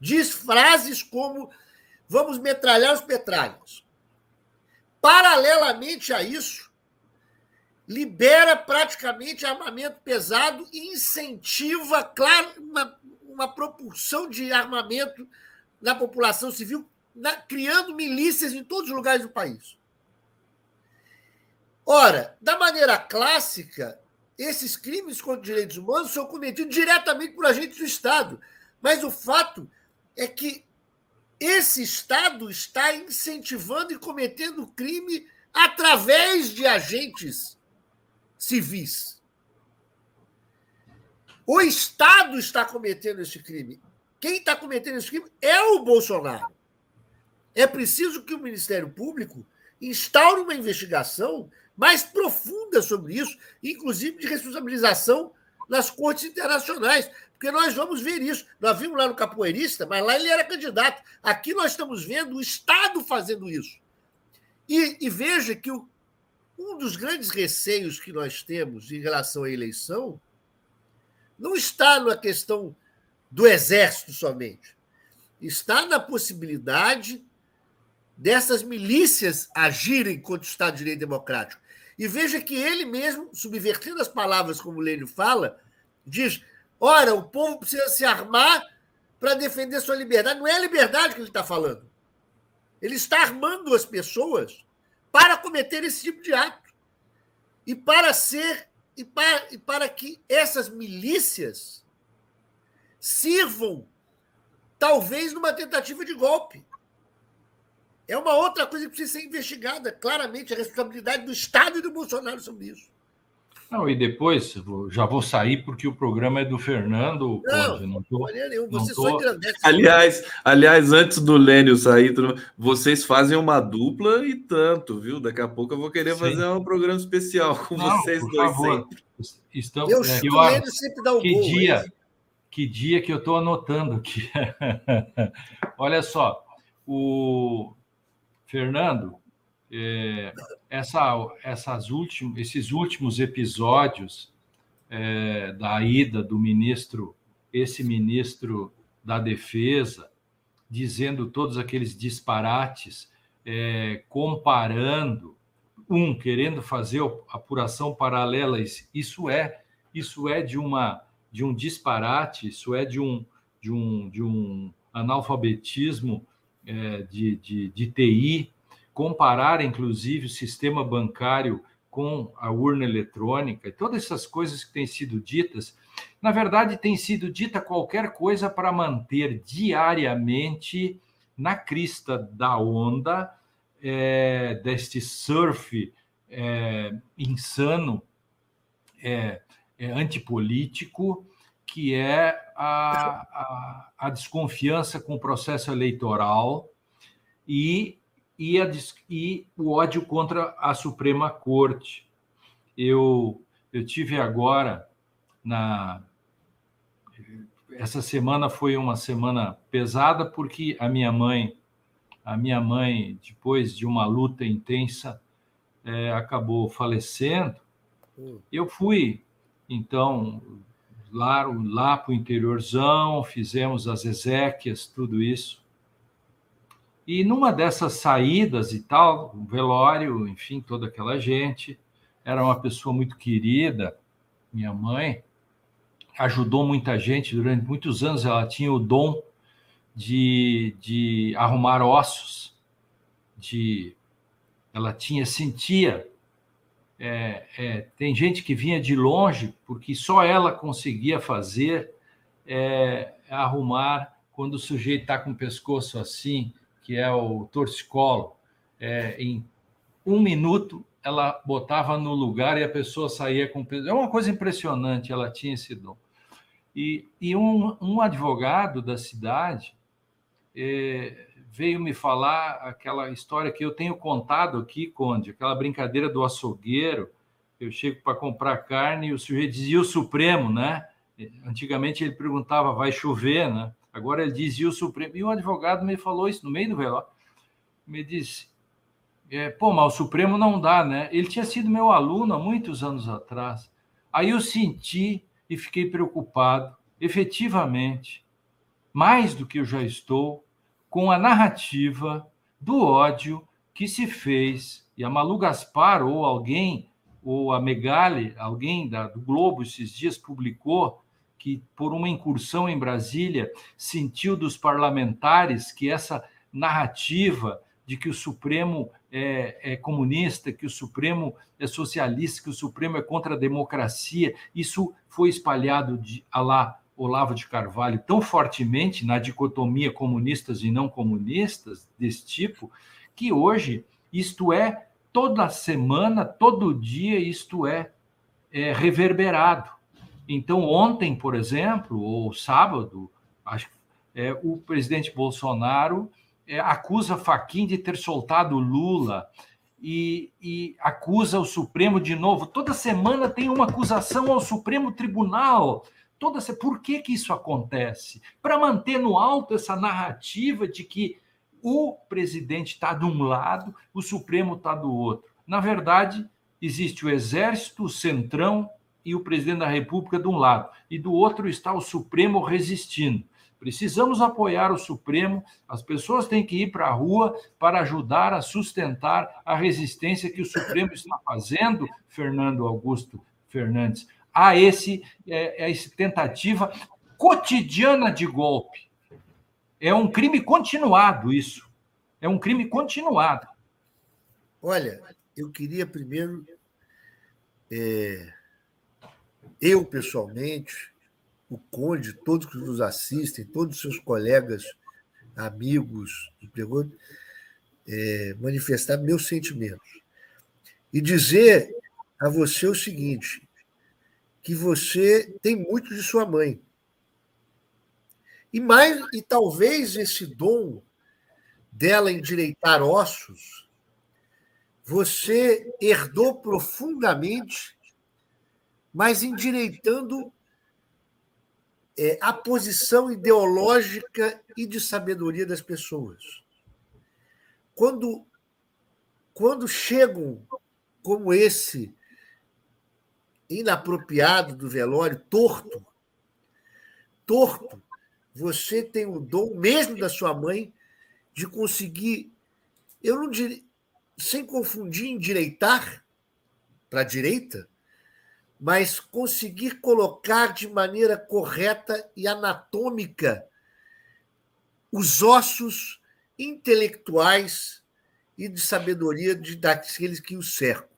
diz frases como vamos metralhar os petralhas. Paralelamente a isso, libera praticamente armamento pesado e incentiva, claro, uma, uma propulsão de armamento na população civil, na, criando milícias em todos os lugares do país. Ora, da maneira clássica, esses crimes contra os direitos humanos são cometidos diretamente por agentes do Estado. Mas o fato é que esse Estado está incentivando e cometendo crime através de agentes civis. O Estado está cometendo esse crime. Quem está cometendo esse crime é o Bolsonaro. É preciso que o Ministério Público instaure uma investigação mais profunda sobre isso, inclusive de responsabilização nas cortes internacionais, porque nós vamos ver isso. Nós vimos lá no Capoeirista, mas lá ele era candidato. Aqui nós estamos vendo o Estado fazendo isso. E, e veja que o, um dos grandes receios que nós temos em relação à eleição não está na questão do exército somente. Está na possibilidade dessas milícias agirem contra o Estado de Direito Democrático. E veja que ele mesmo, subvertendo as palavras como o Lênio fala, diz: ora, o povo precisa se armar para defender sua liberdade. Não é a liberdade que ele está falando. Ele está armando as pessoas para cometer esse tipo de ato. E para ser e para, e para que essas milícias sirvam, talvez, numa tentativa de golpe. É uma outra coisa que precisa ser investigada, claramente, a responsabilidade do Estado e do Bolsonaro sobre isso. Não, e depois já vou sair porque o programa é do Fernando. Não, Conde, não tô, nenhum, você não tô... Aliás, aliás, antes do Lênio sair, vocês fazem uma dupla e tanto, viu? Daqui a pouco eu vou querer Sim. fazer um programa especial com não, vocês dois favor. sempre. Estamos, eu, é, eu, sempre dá o que gol, dia, que dia que eu estou anotando aqui. Olha só, o Fernando, é, essa, essas últimos, esses últimos episódios é, da ida do ministro, esse ministro da Defesa, dizendo todos aqueles disparates, é, comparando, um querendo fazer apuração paralela, isso é isso é de uma de um disparate, isso é de um de um, de um analfabetismo é, de, de, de TI, comparar, inclusive, o sistema bancário com a urna eletrônica, e todas essas coisas que têm sido ditas, na verdade, tem sido dita qualquer coisa para manter diariamente na crista da onda é, deste surf é, insano, é, é antipolítico, que é a, a, a desconfiança com o processo eleitoral e, e, a, e o ódio contra a Suprema Corte. Eu, eu tive agora na essa semana foi uma semana pesada porque a minha mãe a minha mãe depois de uma luta intensa é, acabou falecendo hum. eu fui então lá, lá para o interiorzão, fizemos as exéquias, tudo isso. E numa dessas saídas e tal, o velório, enfim, toda aquela gente, era uma pessoa muito querida, minha mãe, ajudou muita gente durante muitos anos, ela tinha o dom de, de arrumar ossos, de ela tinha sentia é, é, tem gente que vinha de longe porque só ela conseguia fazer é, arrumar quando o sujeito está com o pescoço assim, que é o torcicolo, é, em um minuto ela botava no lugar e a pessoa saía com peso. É uma coisa impressionante, ela tinha esse dom. E, e um, um advogado da cidade é, veio me falar aquela história que eu tenho contado aqui, Conde, aquela brincadeira do açougueiro. Eu chego para comprar carne e o sujeito dizia o Supremo, né? Antigamente ele perguntava, vai chover, né? Agora ele dizia o Supremo. E um advogado me falou isso no meio do velório. Me disse, é, pô, mas o Supremo não dá, né? Ele tinha sido meu aluno há muitos anos atrás. Aí eu senti e fiquei preocupado, efetivamente, mais do que eu já estou, com a narrativa do ódio que se fez, e a Malu Gaspar ou alguém, ou a Megali, alguém da, do Globo esses dias publicou que por uma incursão em Brasília sentiu dos parlamentares que essa narrativa de que o Supremo é, é, comunista, que o Supremo é socialista, que o Supremo é contra a democracia, isso foi espalhado de, a lá Olavo de Carvalho tão fortemente na dicotomia comunistas e não comunistas desse tipo, que hoje isto é toda semana, todo dia, isto é, é reverberado. Então, ontem, por exemplo, ou sábado, acho, é, o presidente Bolsonaro é, acusa Faquin de ter soltado Lula e, e, acusa o Supremo de novo. Toda semana tem uma acusação ao Supremo Tribunal toda essa. Por que, que isso acontece? Para manter no alto essa narrativa de que o presidente está de um lado, o Supremo está do outro. Na verdade, existe o Exército, o Centrão e o presidente da República de um lado, e do outro está o Supremo resistindo. Precisamos apoiar o Supremo, as pessoas têm que ir para a rua para ajudar a sustentar a resistência que o Supremo está fazendo, Fernando Augusto Fernandes a esse é, a essa tentativa cotidiana de golpe. É um crime continuado isso. É um crime continuado. Olha, eu queria primeiro é, eu pessoalmente, o Conde, todos que nos assistem, todos os seus colegas, amigos, é, manifestar meus sentimentos e dizer a você o seguinte: que você tem muito de sua mãe. E mais e talvez esse dom dela endireitar ossos você herdou profundamente, mas endireitando é, a posição ideológica e de sabedoria das pessoas. Quando, quando chegam como esse inapropriado do velório, torto, torto, você tem o dom, mesmo da sua mãe, de conseguir, eu não diria, sem confundir endireitar para a direita, mas conseguir colocar de maneira correta e anatômica os ossos intelectuais e de sabedoria de daqueles que o cercam.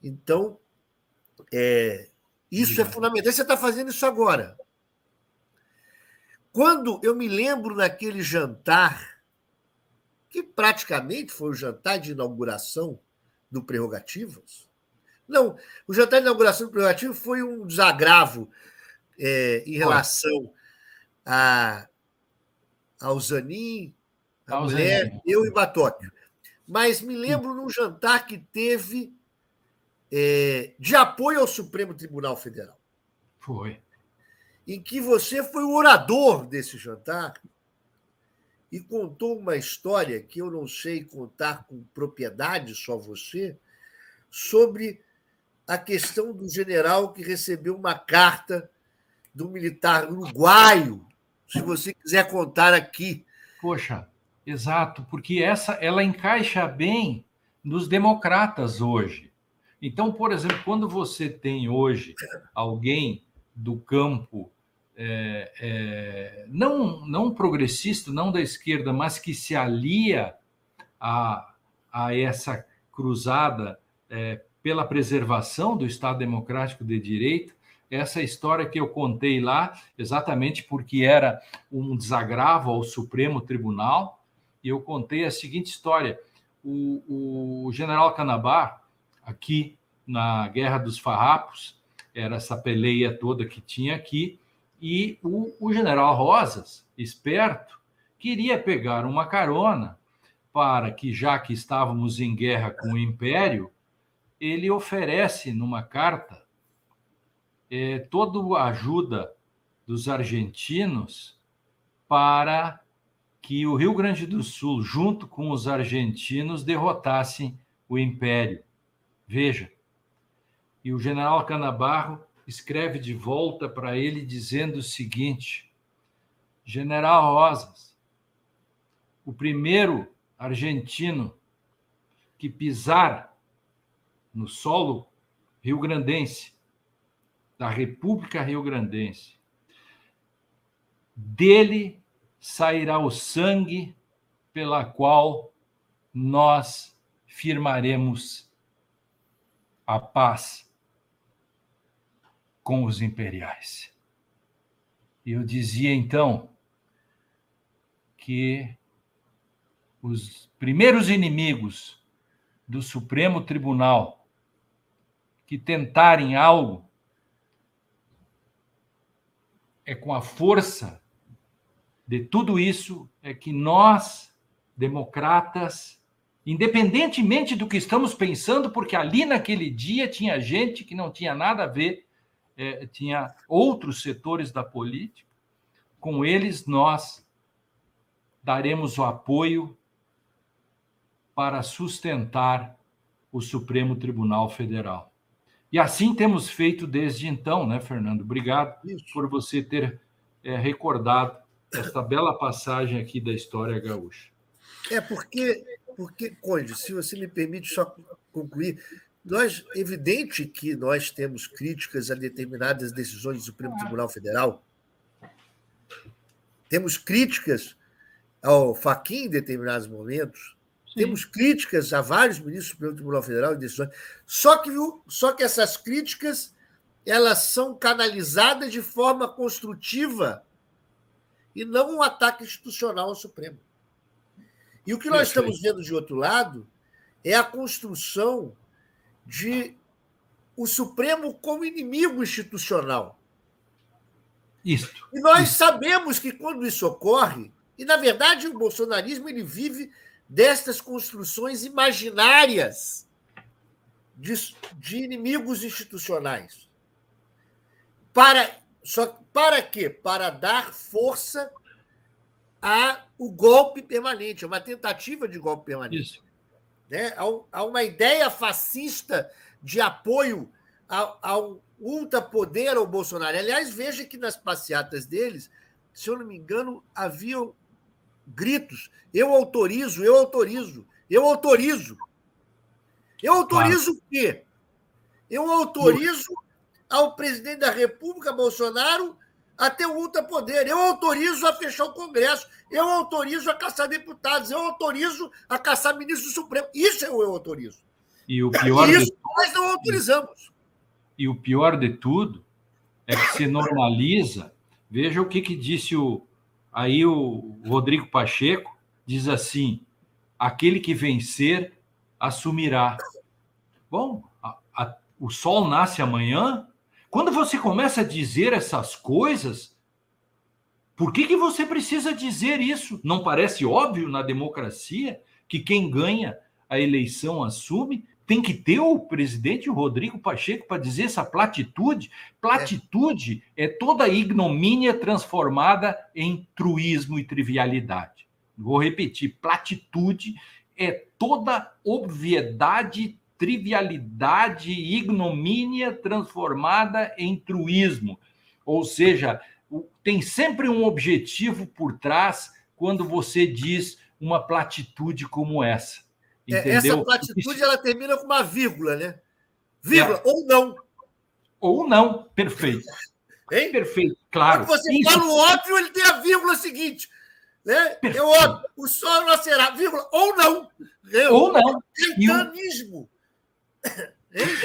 Então, é, isso é fundamental. Você está fazendo isso agora. Quando eu me lembro naquele jantar, que praticamente foi o jantar de inauguração do Prerrogativas. Não, o jantar de inauguração do Prerrogativas foi um desagravo é, em relação a, ao Zanin, a ao mulher, Zanin. eu e Batóquio. Mas me lembro num jantar que teve é, de apoio ao Supremo Tribunal Federal. Foi. Em que você foi o orador desse jantar e contou uma história que eu não sei contar com propriedade, só você, sobre a questão do general que recebeu uma carta do militar uruguaio. Se você quiser contar aqui. Poxa, exato, porque essa ela encaixa bem nos democratas hoje. Então, por exemplo, quando você tem hoje alguém do campo é, é, não, não progressista, não da esquerda, mas que se alia a, a essa cruzada é, pela preservação do Estado Democrático de Direito. Essa história que eu contei lá, exatamente porque era um desagravo ao Supremo Tribunal, e eu contei a seguinte história: o, o general Canabar, aqui na Guerra dos Farrapos, era essa peleia toda que tinha aqui, e o, o general Rosas, esperto, queria pegar uma carona para que, já que estávamos em guerra com o Império, ele oferece numa carta é, toda a ajuda dos argentinos para que o Rio Grande do Sul, junto com os argentinos, derrotassem o Império. Veja. E o general Canabarro escreve de volta para ele dizendo o seguinte: General Rosas, o primeiro argentino que pisar no solo rio-grandense, da República Rio-Grandense, dele sairá o sangue pela qual nós firmaremos a paz com os imperiais. Eu dizia então que os primeiros inimigos do Supremo Tribunal que tentarem algo é com a força de tudo isso é que nós, democratas, independentemente do que estamos pensando, porque ali naquele dia tinha gente que não tinha nada a ver, é, tinha outros setores da política, com eles nós daremos o apoio para sustentar o Supremo Tribunal Federal. E assim temos feito desde então, né, Fernando? Obrigado Isso. por você ter é, recordado esta bela passagem aqui da história gaúcha. É porque, porque, Conde, se você me permite só concluir, nós, evidente que nós temos críticas a determinadas decisões do Supremo Tribunal Federal, temos críticas ao Faquim em determinados momentos. Temos críticas a vários ministros do Supremo Tribunal Federal em decisões, só que, só que essas críticas elas são canalizadas de forma construtiva e não um ataque institucional ao Supremo. E o que nós estamos vendo de outro lado é a construção de o Supremo como inimigo institucional. Isso. E nós isso. sabemos que quando isso ocorre, e na verdade o bolsonarismo ele vive destas construções imaginárias de, de inimigos institucionais. Para só para quê? Para dar força a o golpe permanente, uma tentativa de golpe permanente. Isso. Né? Há, uma ideia fascista de apoio ao, ao ultrapoder ao Bolsonaro. Aliás, veja que nas passeatas deles, se eu não me engano, haviam gritos: eu autorizo, eu autorizo, eu autorizo. Eu autorizo claro. o quê? Eu autorizo ao presidente da República, Bolsonaro, a ter o ultrapoder. Eu autorizo a fechar o Congresso, eu autorizo a caçar deputados, eu autorizo a caçar ministro do Supremo. Isso eu, eu autorizo. E o pior Isso de... nós não autorizamos. E o pior de tudo é que se normaliza. Veja o que, que disse o, aí o Rodrigo Pacheco, diz assim: aquele que vencer assumirá. Bom, a, a, o sol nasce amanhã, quando você começa a dizer essas coisas, por que, que você precisa dizer isso? Não parece óbvio na democracia que quem ganha a eleição assume? Tem que ter o presidente Rodrigo Pacheco para dizer essa platitude. Platitude é. é toda ignomínia transformada em truísmo e trivialidade. Vou repetir: platitude é toda obviedade trivialidade ignomínia transformada em truísmo. Ou seja, tem sempre um objetivo por trás quando você diz uma platitude como essa. É, entendeu? Essa platitude ela termina com uma vírgula, né? Vírgula, é. ou não. Ou não, perfeito. Hein? Perfeito, claro. Quando você Isso. fala o óbvio, ele tem a vírgula seguinte. Né? É óbvio, o sol nascerá, vírgula, ou não. Ou não. Caetanismo.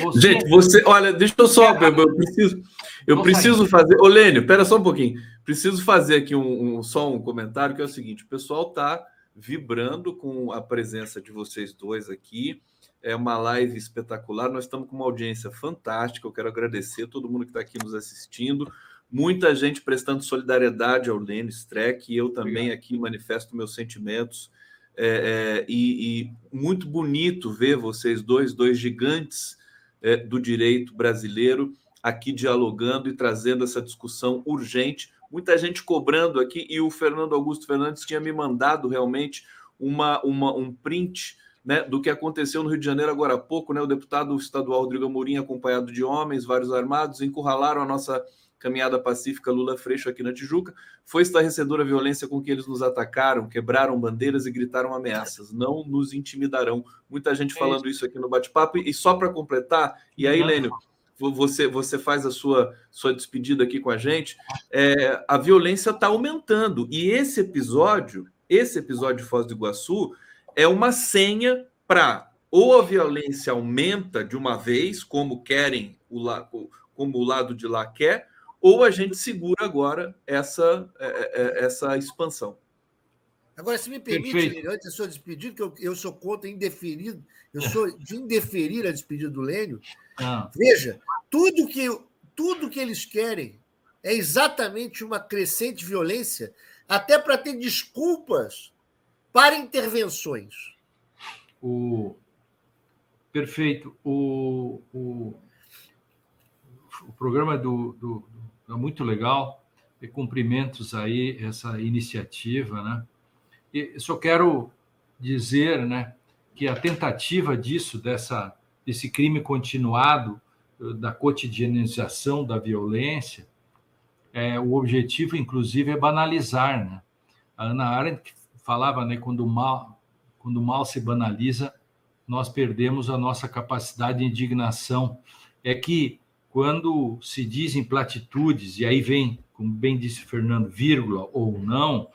Você... Gente, você, olha, deixa eu só, eu preciso, eu preciso fazer. Ô, Lênio, pera só um pouquinho. Preciso fazer aqui um, um, só um comentário que é o seguinte: o pessoal está vibrando com a presença de vocês dois aqui. É uma live espetacular. Nós estamos com uma audiência fantástica. Eu quero agradecer a todo mundo que está aqui nos assistindo. Muita gente prestando solidariedade ao Lênio Streck, e eu também Obrigado. aqui manifesto meus sentimentos. É, é, e, e, muito bonito ver vocês dois, dois gigantes é, do direito brasileiro, aqui dialogando e trazendo essa discussão urgente. Muita gente cobrando aqui, e o Fernando Augusto Fernandes tinha me mandado realmente uma, uma, um print né, do que aconteceu no Rio de Janeiro agora há pouco. Né, o deputado estadual Rodrigo Amorim, acompanhado de homens, vários armados, encurralaram a nossa caminhada pacífica Lula Freixo aqui na Tijuca. Foi estarrecedora a violência com que eles nos atacaram, quebraram bandeiras e gritaram ameaças. Não nos intimidarão. Muita gente é falando isso aqui no bate-papo. E só para completar, e aí, Lênio, você, você faz a sua, sua despedida aqui com a gente. É, a violência está aumentando. E esse episódio, esse episódio de Foz do Iguaçu, é uma senha para ou a violência aumenta de uma vez, como querem o, como o lado de lá quer, ou a gente segura agora essa, é, é, é, essa expansão. Agora, se me permite, Perfeito. antes da sua despedida, que eu, eu sou contra indeferido, eu sou de indeferir a despedida do Lênio. Ah. Veja, tudo que, tudo que eles querem é exatamente uma crescente violência, até para ter desculpas para intervenções. O... Perfeito. O, o, o programa do, do, é muito legal. E cumprimentos aí essa iniciativa, né? E só quero dizer, né, que a tentativa disso, dessa, desse crime continuado, eh, da cotidianização da violência, é, o objetivo, inclusive, é banalizar, né? A Ana Arendt falava, né, quando o mal, quando o mal se banaliza, nós perdemos a nossa capacidade de indignação. É que quando se dizem platitudes, e aí vem, como bem disse Fernando, vírgula ou não,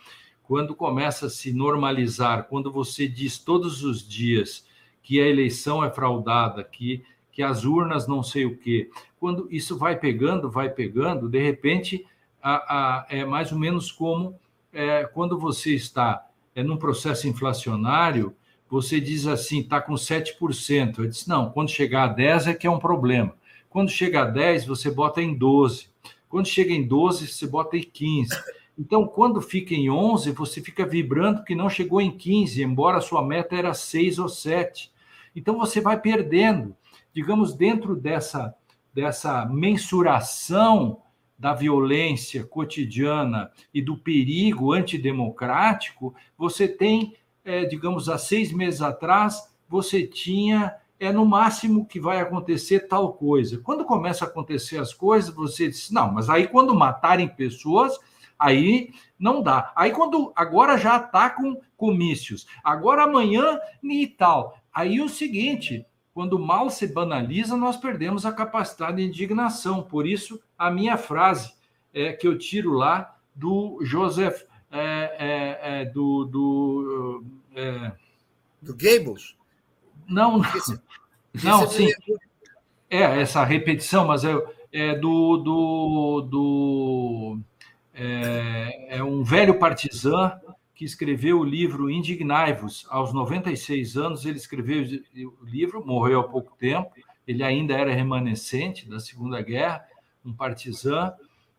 quando começa a se normalizar, quando você diz todos os dias que a eleição é fraudada, que, que as urnas não sei o quê, quando isso vai pegando, vai pegando, de repente a, a, é mais ou menos como é, quando você está é, num processo inflacionário, você diz assim, está com 7%. Eu disse, não, quando chegar a 10% é que é um problema. Quando chega a 10, você bota em 12. Quando chega em 12, você bota em 15. Então, quando fica em 11, você fica vibrando que não chegou em 15, embora a sua meta era 6 ou 7. Então, você vai perdendo. Digamos, dentro dessa, dessa mensuração da violência cotidiana e do perigo antidemocrático, você tem, é, digamos, há seis meses atrás, você tinha é no máximo que vai acontecer tal coisa. Quando começa a acontecer as coisas, você diz, não, mas aí quando matarem pessoas, aí não dá. Aí quando agora já atacam comícios, agora amanhã e tal. Aí o seguinte, quando o mal se banaliza, nós perdemos a capacidade de indignação. Por isso, a minha frase é que eu tiro lá do Joseph, é, é, é, do, do, é, do Gables. Não, não. Esse, não, sim. É, essa repetição, mas é, é do. do, do é, é, um velho partizan que escreveu o livro Indignai-vos. Aos 96 anos, ele escreveu o livro, morreu há pouco tempo. Ele ainda era remanescente da Segunda Guerra, um partizan,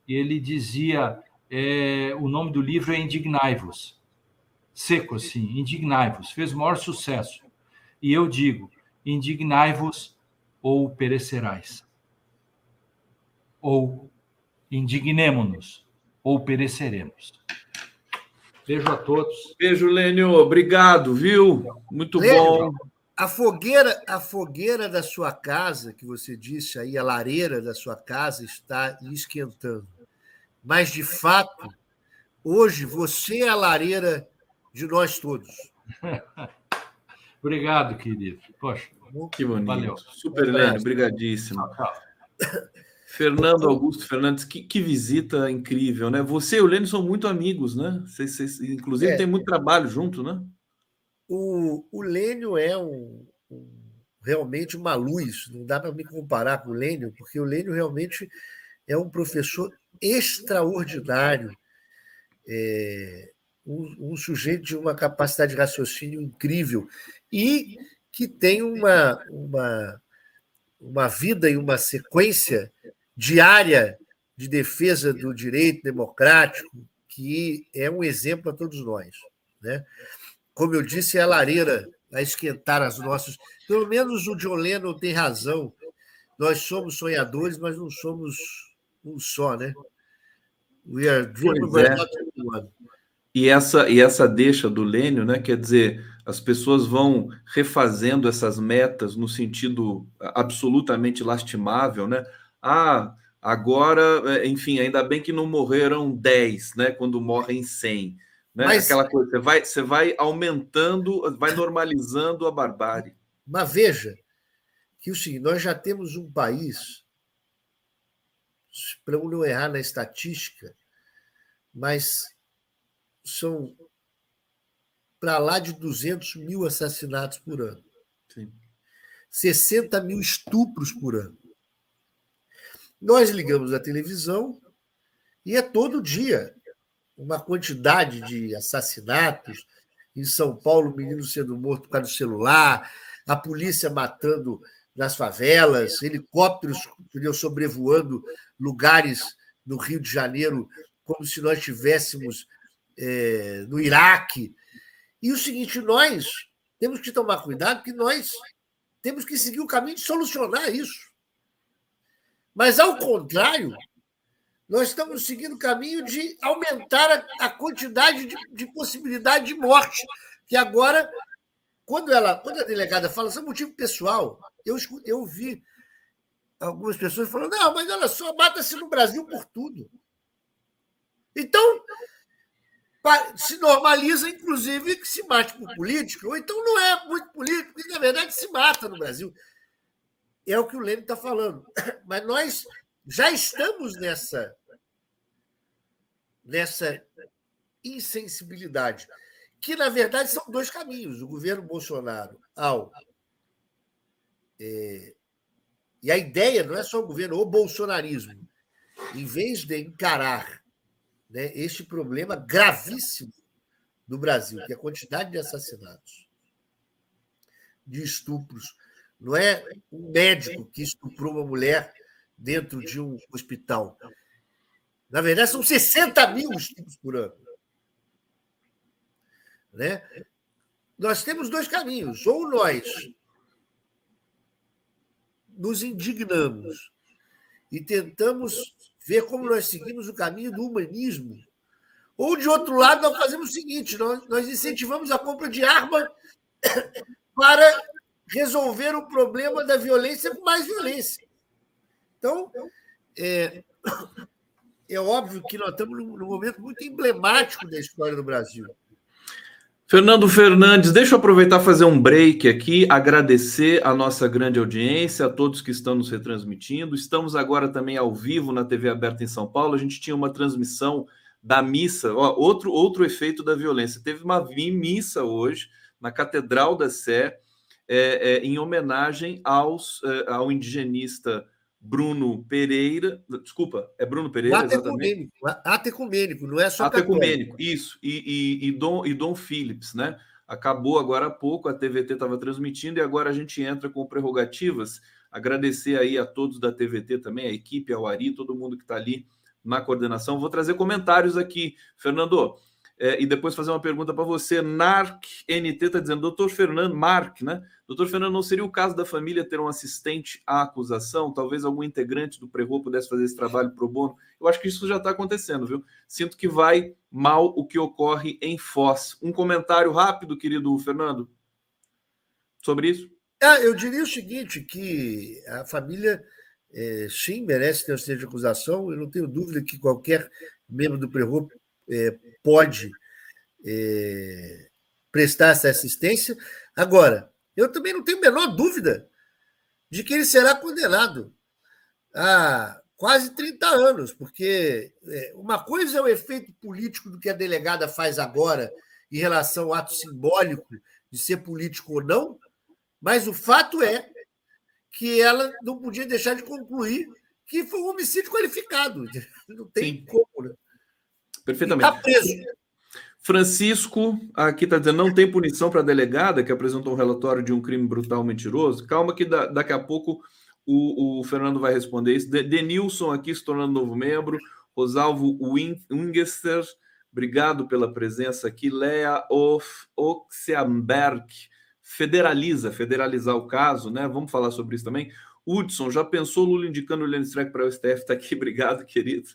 e ele dizia: é, o nome do livro é Indignai-vos. Seco assim, Indignai-vos. Fez o maior sucesso. E eu digo: indignai-vos ou perecerás. Ou indignemo-nos ou pereceremos. Beijo a todos. Beijo, Lênio. Obrigado, viu? Muito Lênio, bom. A fogueira, a fogueira da sua casa, que você disse aí, a lareira da sua casa está esquentando. Mas, de fato, hoje você é a lareira de nós todos. Obrigado, querido. Poxa, que bonito. Valeu. Super Lênio, obrigadíssimo. Fernando Augusto Fernandes, que, que, visita incrível, né? Você e o Lênio são muito amigos, né? Vocês, vocês inclusive, é. tem muito trabalho junto, né? O, o Lênio é um, um realmente uma luz. Não dá para me comparar com o Lênio, porque o Lênio realmente é um professor extraordinário, é, um, um, sujeito de uma capacidade de raciocínio incrível e que tem uma, uma, uma vida e uma sequência diária de defesa do direito democrático que é um exemplo a todos nós. Né? Como eu disse, é a lareira a esquentar as nossas. Pelo menos o John Lennon tem razão. Nós somos sonhadores, mas não somos um só, né? We are dreamers, é. one. E essa, e essa deixa do Lênio, né? Quer dizer, as pessoas vão refazendo essas metas no sentido absolutamente lastimável, né? Ah, agora, é, enfim, ainda bem que não morreram 10, né? Quando morrem 100. Né? Mas, Aquela coisa, você vai, você vai aumentando, vai normalizando a barbárie. Mas veja que o seguinte, nós já temos um país, para não errar na estatística, mas são para lá de 200 mil assassinatos por ano. Sim. 60 mil estupros por ano. Nós ligamos a televisão e é todo dia uma quantidade de assassinatos. Em São Paulo, menino sendo morto por causa do celular, a polícia matando nas favelas, helicópteros sobrevoando lugares no Rio de Janeiro como se nós estivéssemos é, no Iraque. E o seguinte, nós temos que tomar cuidado, que nós temos que seguir o caminho de solucionar isso. Mas, ao contrário, nós estamos seguindo o caminho de aumentar a, a quantidade de, de, possibilidade de morte, que agora, quando ela, quando a delegada fala, isso é motivo pessoal, eu, eu vi algumas pessoas falando, não, mas olha só, mata-se no Brasil por tudo. Então, se normaliza, inclusive, que se mate por político, ou então não é muito político, e na verdade se mata no Brasil. É o que o Lênin está falando. Mas nós já estamos nessa, nessa insensibilidade, que na verdade são dois caminhos. O governo Bolsonaro, ao. É, e a ideia não é só o governo, o bolsonarismo, em vez de encarar né, este problema gravíssimo do Brasil, que é a quantidade de assassinatos, de estupros. Não é um médico que estuprou uma mulher dentro de um hospital. Na verdade, são 60 mil estupros por ano. Né? Nós temos dois caminhos. Ou nós nos indignamos e tentamos ver como nós seguimos o caminho do humanismo. Ou, de outro lado, nós fazemos o seguinte: nós, nós incentivamos a compra de arma para resolver o problema da violência com mais violência. Então, é, é óbvio que nós estamos num momento muito emblemático da história do Brasil. Fernando Fernandes, deixa eu aproveitar fazer um break aqui, agradecer a nossa grande audiência, a todos que estão nos retransmitindo. Estamos agora também ao vivo na TV aberta em São Paulo. A gente tinha uma transmissão da missa, ó, outro, outro efeito da violência. Teve uma missa hoje na Catedral da Sé, é, é, em homenagem aos, é, ao indigenista Bruno Pereira, desculpa, é Bruno Pereira, ato exatamente. Ato ecumênico, não é só Ato ecumênico, isso, e, e, e, Dom, e Dom Phillips, né? Acabou agora há pouco, a TVT estava transmitindo e agora a gente entra com prerrogativas. Agradecer aí a todos da TVT também, a equipe, ao Ari, todo mundo que está ali na coordenação. Vou trazer comentários aqui. Fernando, é, e depois fazer uma pergunta para você. Narc NT está dizendo, doutor Fernando, Mark, né? Doutor Fernando, não seria o caso da família ter um assistente à acusação? Talvez algum integrante do Prerro pudesse fazer esse trabalho pro bono? Eu acho que isso já está acontecendo, viu? Sinto que vai mal o que ocorre em Foz. Um comentário rápido, querido Fernando, sobre isso? É, eu diria o seguinte, que a família é, sim merece ter um assistente de acusação. Eu não tenho dúvida que qualquer membro do Prerro é, pode é, prestar essa assistência. Agora, eu também não tenho a menor dúvida de que ele será condenado a quase 30 anos, porque é, uma coisa é o efeito político do que a delegada faz agora em relação ao ato simbólico de ser político ou não, mas o fato é que ela não podia deixar de concluir que foi um homicídio qualificado. Não tem Sim. como, né? Perfeitamente. Está preso. Francisco, aqui está dizendo, não tem punição para a delegada que apresentou um relatório de um crime brutal mentiroso. Calma que da, daqui a pouco o, o, Fernando vai responder isso. Denilson aqui se tornando novo membro. Rosalvo Wingester, obrigado pela presença aqui. Lea Oxiamberg, federaliza, federalizar o caso, né? Vamos falar sobre isso também. Hudson, já pensou Lula indicando o Lenny Streck para o STF? Está aqui, obrigado, querido.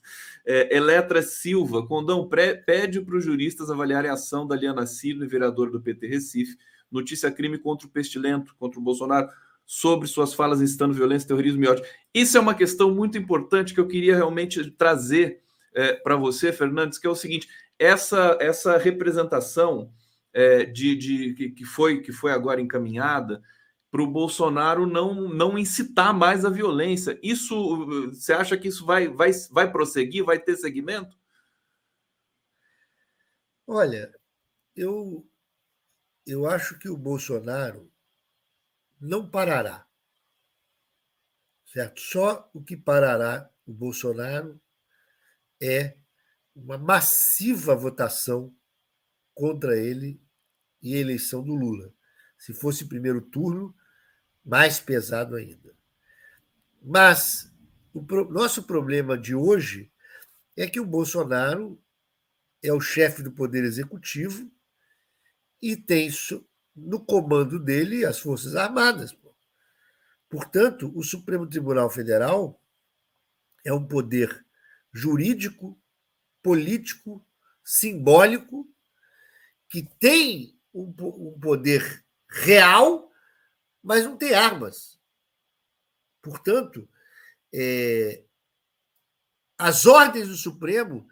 É, Eletra Silva, Condão pré, pede para os juristas avaliarem a ação da Liana Ciro, vereador do PT Recife, notícia crime contra o Pestilento, contra o Bolsonaro, sobre suas falas incitando violência, terrorismo e ódio. Isso é uma questão muito importante que eu queria realmente trazer é, para você, Fernandes, que é o seguinte: essa, essa representação é, de, de que, que, foi, que foi agora encaminhada para o Bolsonaro não, não incitar mais a violência. Isso você acha que isso vai, vai, vai prosseguir, vai ter segmento? Olha, eu, eu acho que o Bolsonaro não parará. Certo? Só o que parará o Bolsonaro é uma massiva votação contra ele e eleição do Lula. Se fosse primeiro turno, mais pesado ainda. Mas o pro... nosso problema de hoje é que o Bolsonaro é o chefe do Poder Executivo e tem no comando dele as Forças Armadas. Portanto, o Supremo Tribunal Federal é um poder jurídico, político, simbólico, que tem um, poder real mas não tem armas. Portanto, é, as ordens do Supremo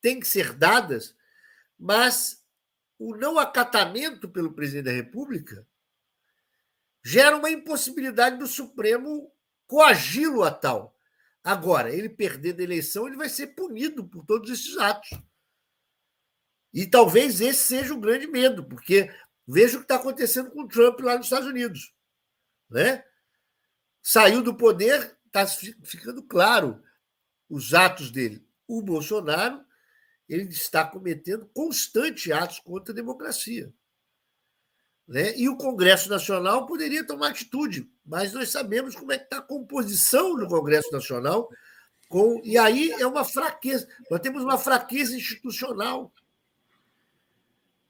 têm que ser dadas, mas o não acatamento pelo presidente da República gera uma impossibilidade do Supremo coagi-lo a tal. Agora, ele perdendo a eleição, ele vai ser punido por todos esses atos. E talvez esse seja o grande medo, porque veja o que está acontecendo com o Trump lá nos Estados Unidos né? Saiu do poder, está ficando claro os atos dele. O Bolsonaro ele está cometendo constantes atos contra a democracia. Né? E o Congresso Nacional poderia tomar atitude, mas nós sabemos como é que está a composição do Congresso Nacional, com, e aí é uma fraqueza. Nós temos uma fraqueza institucional.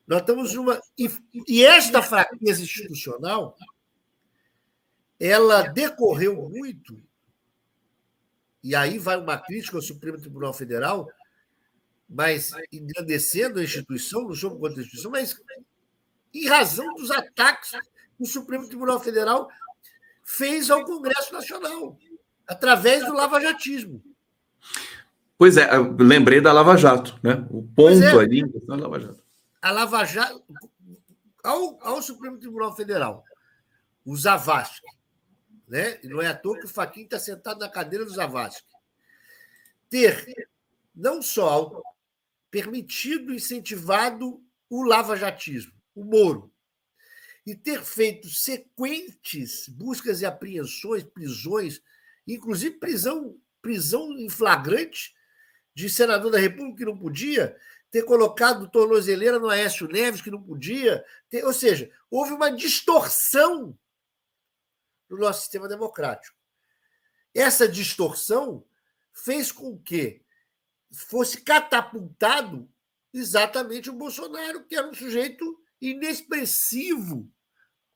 Nós estamos numa. E, e esta fraqueza institucional ela decorreu muito, e aí vai uma crítica ao Supremo Tribunal Federal, mas engrandecendo a instituição, não sou contra a instituição, mas em razão dos ataques que o Supremo Tribunal Federal fez ao Congresso Nacional, através do lavajatismo. Pois é, lembrei da Lava Jato, né? O ponto é, ali da Lava Jato. A Lava Jato, ao, ao Supremo Tribunal Federal, o Zavascki, né? E não é à toa que o Faquinha está sentado na cadeira do Zavascki. Ter não só permitido, incentivado o lavajatismo, o Moro, e ter feito sequentes buscas e apreensões, prisões, inclusive prisão, prisão em flagrante de senador da República que não podia, ter colocado tornozeleira no Aécio Neves que não podia, ter, ou seja, houve uma distorção no nosso sistema democrático. Essa distorção fez com que fosse catapultado exatamente o Bolsonaro, que era um sujeito inexpressivo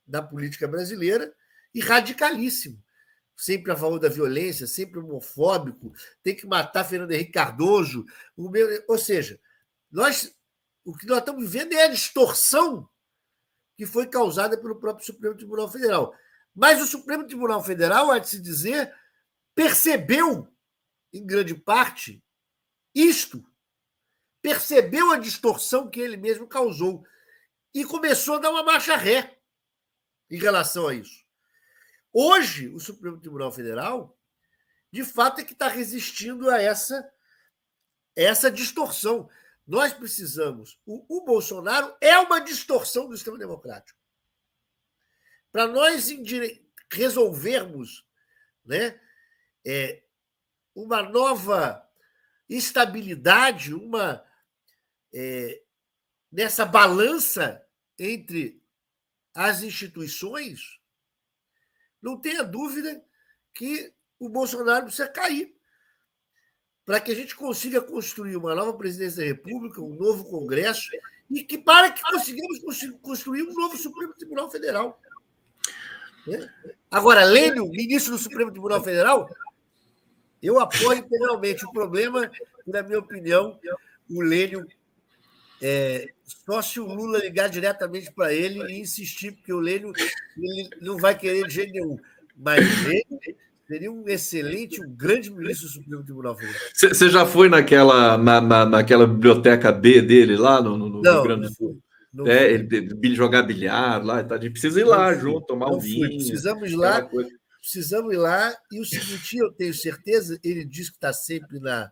da política brasileira e radicalíssimo. Sempre a favor da violência, sempre homofóbico, tem que matar Fernando Henrique Cardoso. Meu... ou seja, nós, o que nós estamos vivendo é a distorção que foi causada pelo próprio Supremo Tribunal Federal. Mas o Supremo Tribunal Federal, há de se dizer, percebeu, em grande parte, isto. Percebeu a distorção que ele mesmo causou e começou a dar uma marcha ré em relação a isso. Hoje, o Supremo Tribunal Federal, de fato, é que está resistindo a essa, essa distorção. Nós precisamos. O, o Bolsonaro é uma distorção do sistema democrático. Para nós resolvermos né, é, uma nova estabilidade, uma é, nessa balança entre as instituições, não tenha dúvida que o Bolsonaro precisa cair para que a gente consiga construir uma nova presidência da República, um novo Congresso, e que para que consigamos construir um novo Supremo Tribunal Federal. Agora, Lênio, ministro do Supremo Tribunal Federal, eu apoio integralmente. O problema, na minha opinião, o Lênio é, só se o Lula ligar diretamente para ele e insistir, porque o Lênio ele não vai querer de jeito nenhum. Mas ele seria um excelente, um grande ministro do Supremo Tribunal Federal. Você já foi naquela, na, na, naquela biblioteca B dele lá no, no, no não, Rio Grande do Sul? É, ele jogar bilhar lá, tá? a gente precisa ir lá junto, tomar um vinho. Precisamos ir lá, precisamos ir lá. E o seguinte, eu tenho certeza, ele diz que está sempre na,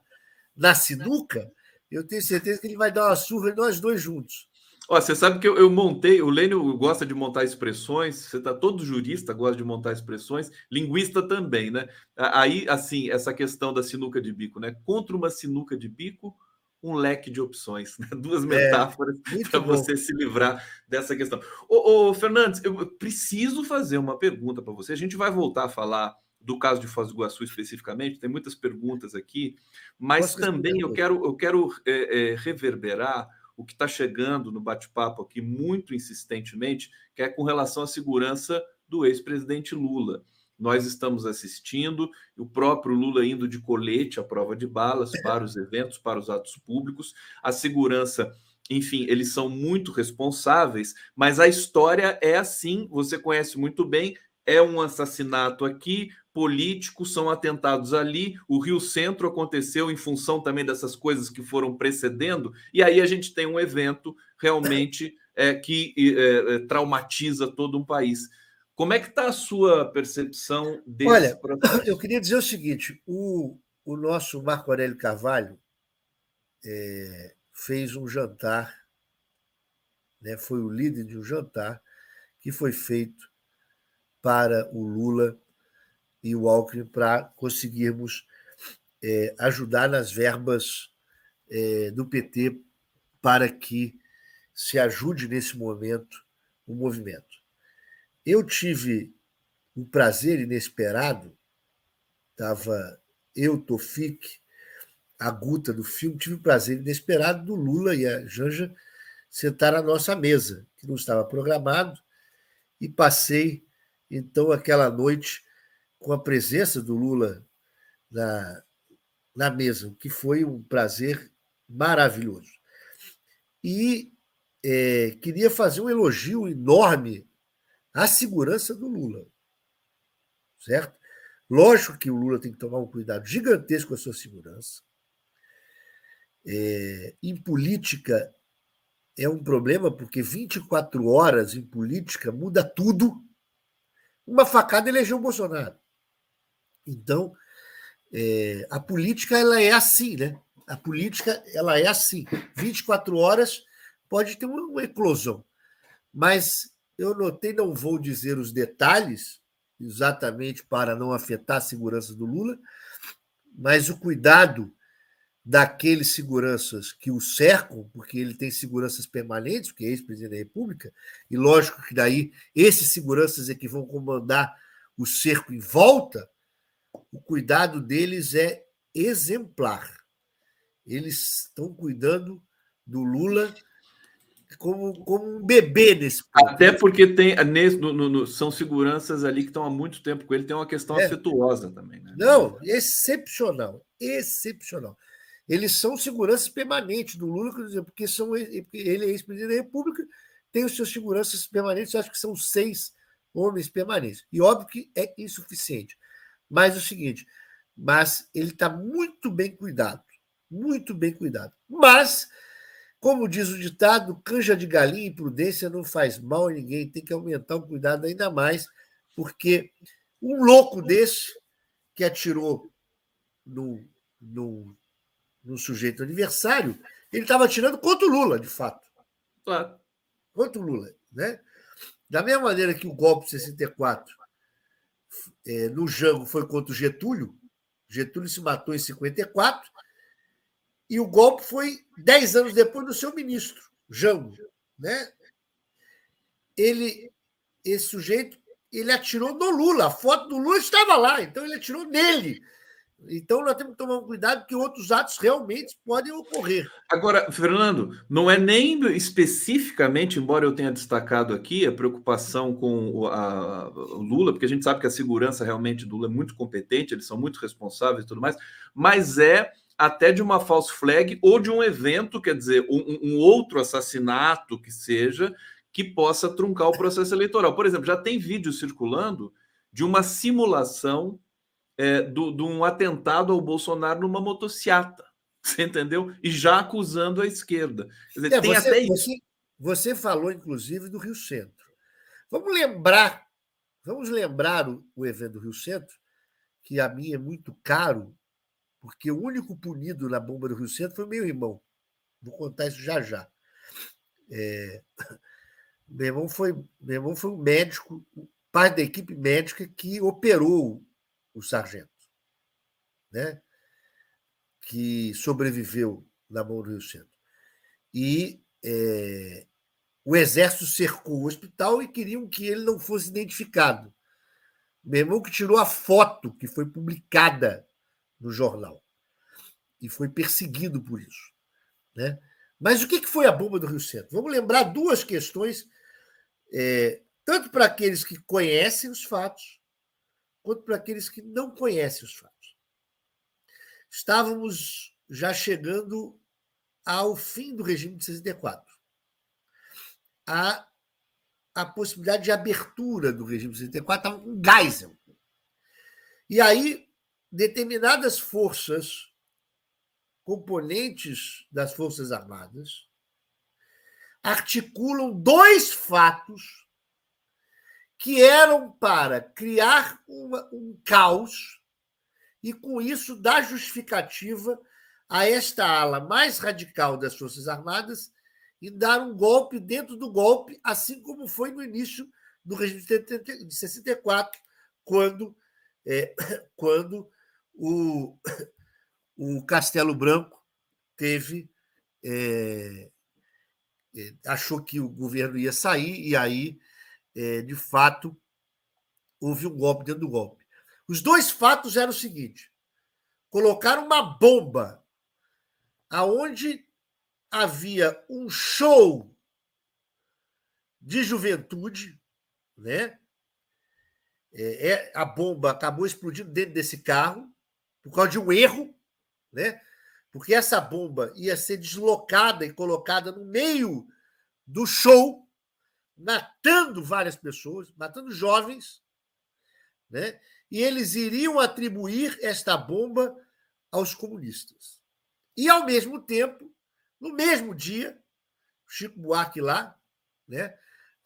na sinuca, eu tenho certeza que ele vai dar uma surra nós dois juntos. Ó, você sabe que eu, eu, montei, o Lênio gosta de montar expressões, você tá todo jurista gosta de montar expressões, linguista também, né? Aí, assim, essa questão da sinuca de bico, né? Contra uma sinuca de bico, um leque de opções, né? duas é, metáforas é, para você se livrar dessa questão. Ô, ô, Fernandes, eu preciso fazer uma pergunta para você. A gente vai voltar a falar do caso de Foz do Iguaçu especificamente, tem muitas perguntas aqui, mas Posso também eu quero, eu quero é, é, reverberar o que está chegando no bate-papo aqui muito insistentemente, que é com relação à segurança do ex-presidente Lula. Nós estamos assistindo o próprio Lula indo de colete à prova de balas para os eventos, para os atos públicos. A segurança, enfim, eles são muito responsáveis, mas a história é assim, você conhece muito bem, é um assassinato aqui, políticos são atentados ali, o Rio Centro aconteceu em função também dessas coisas que foram precedendo, e aí a gente tem um evento realmente é, que é, é traumatiza todo um país. Como é que está a sua percepção desse Olha, processo? eu queria dizer o seguinte: o, o nosso Marco Aurélio Carvalho é, fez um jantar, né, foi o líder de um jantar que foi feito para o Lula e o Alckmin para conseguirmos é, ajudar nas verbas é, do PT para que se ajude nesse momento o movimento. Eu tive um prazer inesperado, estava eu, Tofik, a Guta do filme, tive o prazer inesperado do Lula e a Janja sentar à nossa mesa, que não estava programado, e passei então aquela noite com a presença do Lula na, na mesa, o que foi um prazer maravilhoso. E é, queria fazer um elogio enorme à segurança do Lula. Certo? Lógico que o Lula tem que tomar um cuidado gigantesco com a sua segurança. É, em política é um problema, porque 24 horas em política muda tudo. Uma facada elegeu o Bolsonaro. Então, é, a política ela é assim, né? A política ela é assim. 24 horas pode ter uma, uma eclosão. Mas eu notei, não vou dizer os detalhes, exatamente para não afetar a segurança do Lula, mas o cuidado daqueles seguranças que o cercam, porque ele tem seguranças permanentes, porque é ex-presidente da República, e lógico que daí esses seguranças é que vão comandar o cerco em volta, o cuidado deles é exemplar. Eles estão cuidando do Lula como, como um bebê nesse ponto. Até porque tem nesse, no, no, são seguranças ali que estão há muito tempo com ele, tem uma questão é. afetuosa também. Né? Não, excepcional, excepcional. Eles são seguranças permanentes do Lula, porque são ele é ex-presidente da República, tem os seus seguranças permanentes, acho que são seis homens permanentes. E óbvio que é insuficiente. Mas é o seguinte, mas ele está muito bem cuidado, muito bem cuidado. Mas, como diz o ditado, canja de galinha e prudência não faz mal a ninguém, tem que aumentar o cuidado ainda mais, porque um louco desse que atirou no, no, no sujeito aniversário, ele estava atirando contra o Lula, de fato. Claro. Contra o Lula. Né? Da mesma maneira que o golpe de 64 é, no Jango foi contra o Getúlio. Getúlio se matou em 54 e o golpe foi dez anos depois do seu ministro, Jango. Né? Ele, esse sujeito, ele atirou no Lula. A foto do Lula estava lá, então ele atirou nele. Então, nós temos que tomar cuidado que outros atos realmente podem ocorrer. Agora, Fernando, não é nem especificamente, embora eu tenha destacado aqui a preocupação com o, a, o Lula, porque a gente sabe que a segurança realmente do Lula é muito competente, eles são muito responsáveis e tudo mais, mas é até de uma false flag ou de um evento, quer dizer, um, um outro assassinato que seja, que possa truncar o processo eleitoral. Por exemplo, já tem vídeo circulando de uma simulação é, do, de um atentado ao Bolsonaro numa motociata. Você entendeu? E já acusando a esquerda. Dizer, é, tem você, até você, você, falou, inclusive, do Rio Centro. Vamos lembrar, vamos lembrar o, o evento do Rio Centro, que a mim é muito caro, porque o único punido na bomba do Rio Centro foi meu irmão. Vou contar isso já já. É, meu, irmão foi, meu irmão foi um médico, parte da equipe médica que operou o sargento, né? que sobreviveu na mão do Rio Centro. E é, o exército cercou o hospital e queriam que ele não fosse identificado. Meu irmão que tirou a foto que foi publicada no jornal e foi perseguido por isso. Né? Mas o que foi a bomba do Rio Centro? Vamos lembrar duas questões, é, tanto para aqueles que conhecem os fatos, quanto para aqueles que não conhecem os fatos. Estávamos já chegando ao fim do regime de 64. A, a possibilidade de abertura do regime de 64 estava um Geisel. E aí, determinadas forças, componentes das Forças Armadas, articulam dois fatos que eram para criar uma, um caos e, com isso, dar justificativa a esta ala mais radical das Forças Armadas e dar um golpe dentro do golpe, assim como foi no início do regime de 64, quando, é, quando o, o Castelo Branco teve. É, achou que o governo ia sair, e aí é, de fato, houve um golpe dentro do golpe. Os dois fatos eram o seguinte: colocaram uma bomba aonde havia um show de juventude, né? É, é, a bomba acabou explodindo dentro desse carro por causa de um erro, né? Porque essa bomba ia ser deslocada e colocada no meio do show matando várias pessoas, matando jovens, né? e eles iriam atribuir esta bomba aos comunistas. E, ao mesmo tempo, no mesmo dia, Chico Buarque lá, né?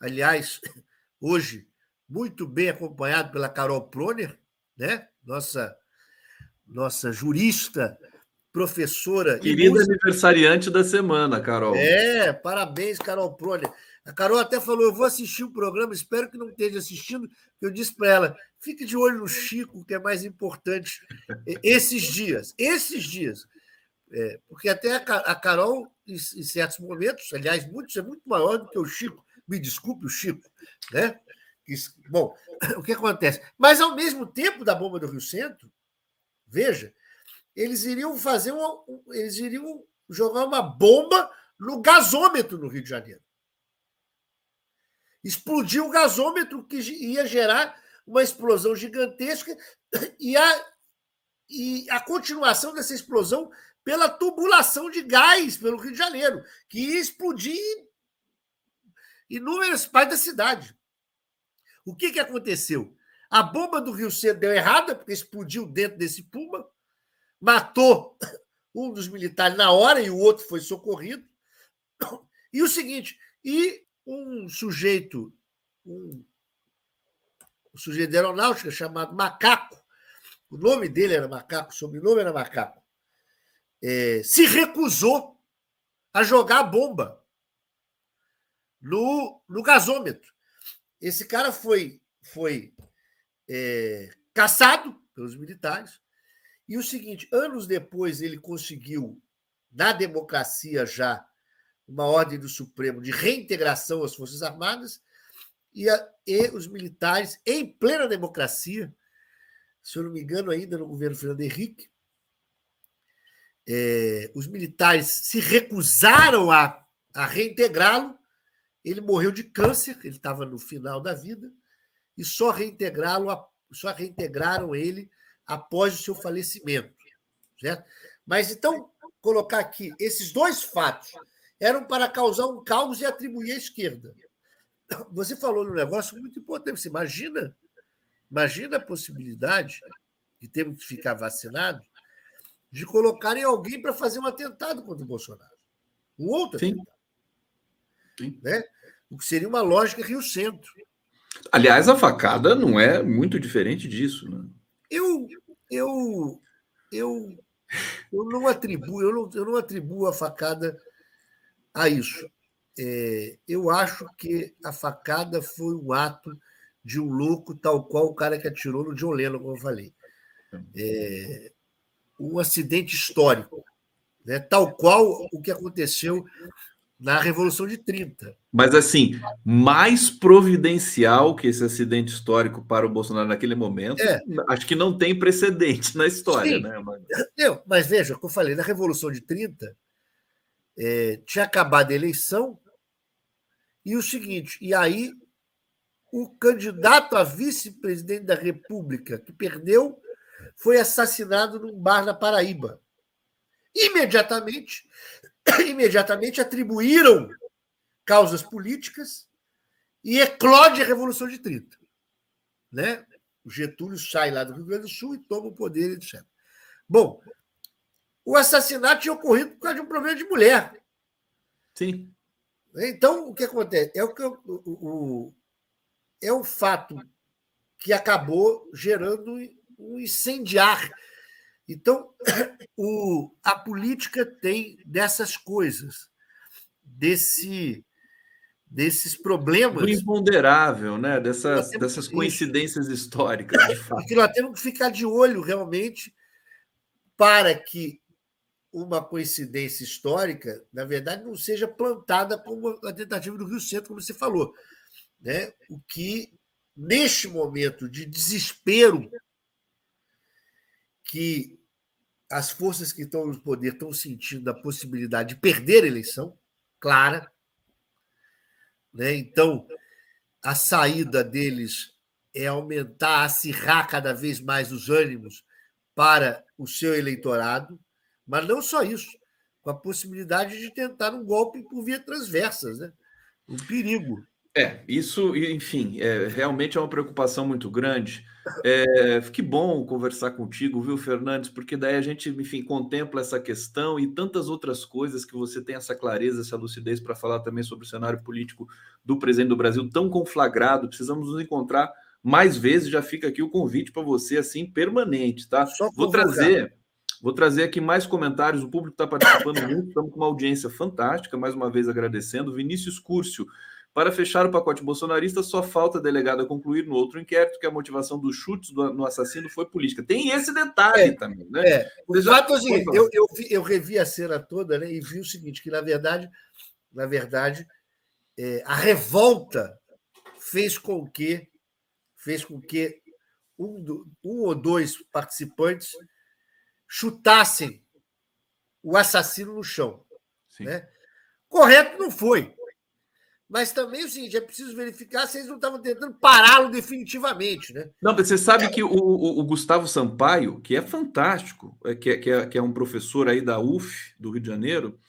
aliás, hoje muito bem acompanhado pela Carol Proner, né? nossa, nossa jurista, professora. Querida aniversariante da semana, Carol. É, parabéns, Carol Proner. A Carol até falou: eu vou assistir o programa, espero que não esteja assistindo. Eu disse para ela: fique de olho no Chico, que é mais importante esses dias. Esses dias. É, porque até a Carol, em certos momentos, aliás, muitos é muito maior do que o Chico. Me desculpe, o Chico, né? Bom, o que acontece? Mas ao mesmo tempo da bomba do Rio Centro, veja, eles iriam fazer uma, eles iriam jogar uma bomba no gasômetro no Rio de Janeiro explodiu o gasômetro, que ia gerar uma explosão gigantesca e a, e a continuação dessa explosão pela tubulação de gás pelo Rio de Janeiro, que ia explodir inúmeras partes da cidade. O que, que aconteceu? A bomba do Rio Centro deu errada, porque explodiu dentro desse Puma, matou um dos militares na hora e o outro foi socorrido. E o seguinte, e um sujeito, um, um sujeito de aeronáutica chamado Macaco, o nome dele era Macaco, o sobrenome era Macaco, é, se recusou a jogar a bomba no, no gasômetro. Esse cara foi, foi é, caçado pelos militares. E o seguinte: anos depois, ele conseguiu, na democracia já, uma ordem do Supremo de reintegração às Forças Armadas, e, a, e os militares, em plena democracia, se eu não me engano, ainda no governo Fernando Henrique, é, os militares se recusaram a, a reintegrá-lo. Ele morreu de câncer, ele estava no final da vida, e só reintegrá-lo, só reintegraram ele após o seu falecimento. Certo? Mas então, colocar aqui, esses dois fatos eram para causar um caos e atribuir à esquerda. Você falou num negócio muito importante. Você imagina, imagina a possibilidade de termos que ficar vacinados de colocarem alguém para fazer um atentado contra o Bolsonaro. Um outro Sim. atentado. Sim. Né? O que seria uma lógica Rio Centro. Aliás, a facada não é muito diferente disso. Né? Eu, eu, eu, eu não atribuo, eu não, eu não atribuo a facada a isso. É, eu acho que a facada foi um ato de um louco, tal qual o cara que atirou no John Lennon, como eu falei. É, um acidente histórico, né? tal qual o que aconteceu na Revolução de 30. Mas, assim, mais providencial que esse acidente histórico para o Bolsonaro naquele momento, é. acho que não tem precedente na história, Sim. né? Mas... Não, mas veja, como eu falei, na Revolução de 30, é, tinha acabado a eleição, e o seguinte, e aí o candidato a vice-presidente da República, que perdeu, foi assassinado num bar na Paraíba. Imediatamente, imediatamente atribuíram causas políticas e eclode a Revolução de 30. Né? O Getúlio sai lá do Rio Grande do Sul e toma o poder, etc. Bom, o assassinato tinha ocorrido por causa de um problema de mulher. Sim. Então, o que acontece? É o, que, o, o, é o fato que acabou gerando um incendiar. Então, o, a política tem dessas coisas, desse, desses problemas. Do imponderável, né? dessas, dessas coincidências históricas, de fato. Que nós temos que ficar de olho realmente para que uma coincidência histórica, na verdade, não seja plantada como a tentativa do Rio Centro, como você falou. Né? O que, neste momento de desespero que as forças que estão no poder estão sentindo a possibilidade de perder a eleição, clara. Né? Então, a saída deles é aumentar, acirrar cada vez mais os ânimos para o seu eleitorado, mas não só isso, com a possibilidade de tentar um golpe por via transversas, né? um perigo. É, isso, enfim, é, realmente é uma preocupação muito grande. É, que bom conversar contigo, viu, Fernandes? Porque daí a gente, enfim, contempla essa questão e tantas outras coisas que você tem essa clareza, essa lucidez para falar também sobre o cenário político do presidente do Brasil tão conflagrado. Precisamos nos encontrar mais vezes. Já fica aqui o convite para você, assim, permanente, tá? Vou trazer. Vou trazer aqui mais comentários. O público está participando muito, estamos com uma audiência fantástica. Mais uma vez agradecendo. Vinícius Curcio. Para fechar o pacote bolsonarista, só falta a delegada concluir no outro inquérito que a motivação dos chutes do, no assassino foi política. Tem esse detalhe é, também, né? É. O fato é o seguinte, eu, eu, vi, eu, revi a cena toda né, e vi o seguinte, que na verdade, na verdade, é, a revolta fez com que fez com que um, do, um ou dois participantes chutassem o assassino no chão. Né? Correto não foi. Mas também é o seguinte, é preciso verificar se eles não estavam tentando pará-lo definitivamente, né? Não, você sabe que o, o, o, Gustavo Sampaio, que é fantástico, é, que, é, que, é, que é um professor aí da UF, do Rio de Janeiro,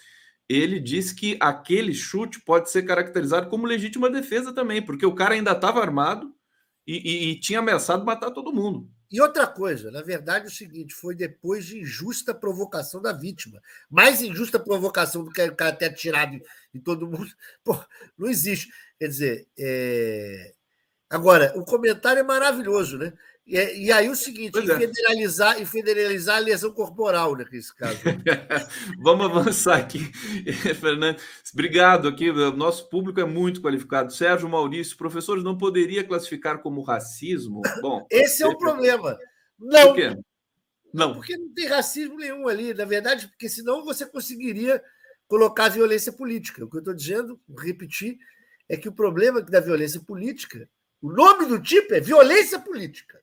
ele disse que aquele chute pode ser caracterizado como legítima defesa também, porque o cara ainda estava armado e, e, e tinha ameaçado matar todo mundo. E outra coisa, na verdade, é o seguinte: foi depois de injusta provocação da vítima. Mais injusta provocação do que o cara ter atirado em todo mundo. Pô, não existe. Quer dizer, é... agora, o comentário é maravilhoso, né? E, e aí o seguinte, e é. federalizar, e federalizar a lesão corporal nesse caso. Vamos avançar aqui, Fernando. Obrigado aqui. O nosso público é muito qualificado. Sérgio Maurício, professores, não poderia classificar como racismo? Bom, Esse é o problema. Por Não, quê? Não. porque não tem racismo nenhum ali, na verdade, porque senão você conseguiria colocar violência política. O que eu estou dizendo, repetir, é que o problema da violência política, o nome do tipo é violência política.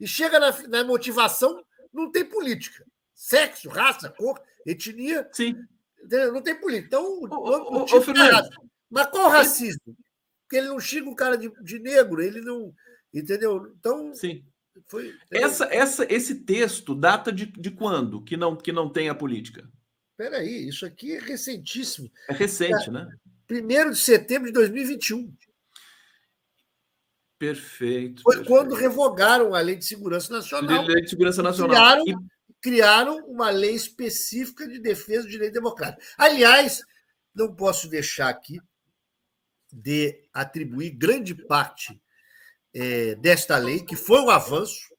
E chega na, na motivação, não tem política. Sexo, raça, cor, etnia, Sim. não tem política. Então, o, ô, do ô, tipo é. Mas qual racismo? Porque ele não xinga o cara de, de negro, ele não. Entendeu? Então, Sim. foi. Essa, essa, esse texto data de, de quando que não, que não tem a política? Peraí, isso aqui é recentíssimo. É recente, né? 1 de setembro de 2021. Perfeito. Foi perfeito. quando revogaram a Lei de Segurança Nacional. Lei de Segurança Nacional. Criaram, E- criaram uma lei específica de defesa do direito democrático. Aliás, não posso deixar aqui de atribuir grande parte eh, desta lei, que foi um avanço.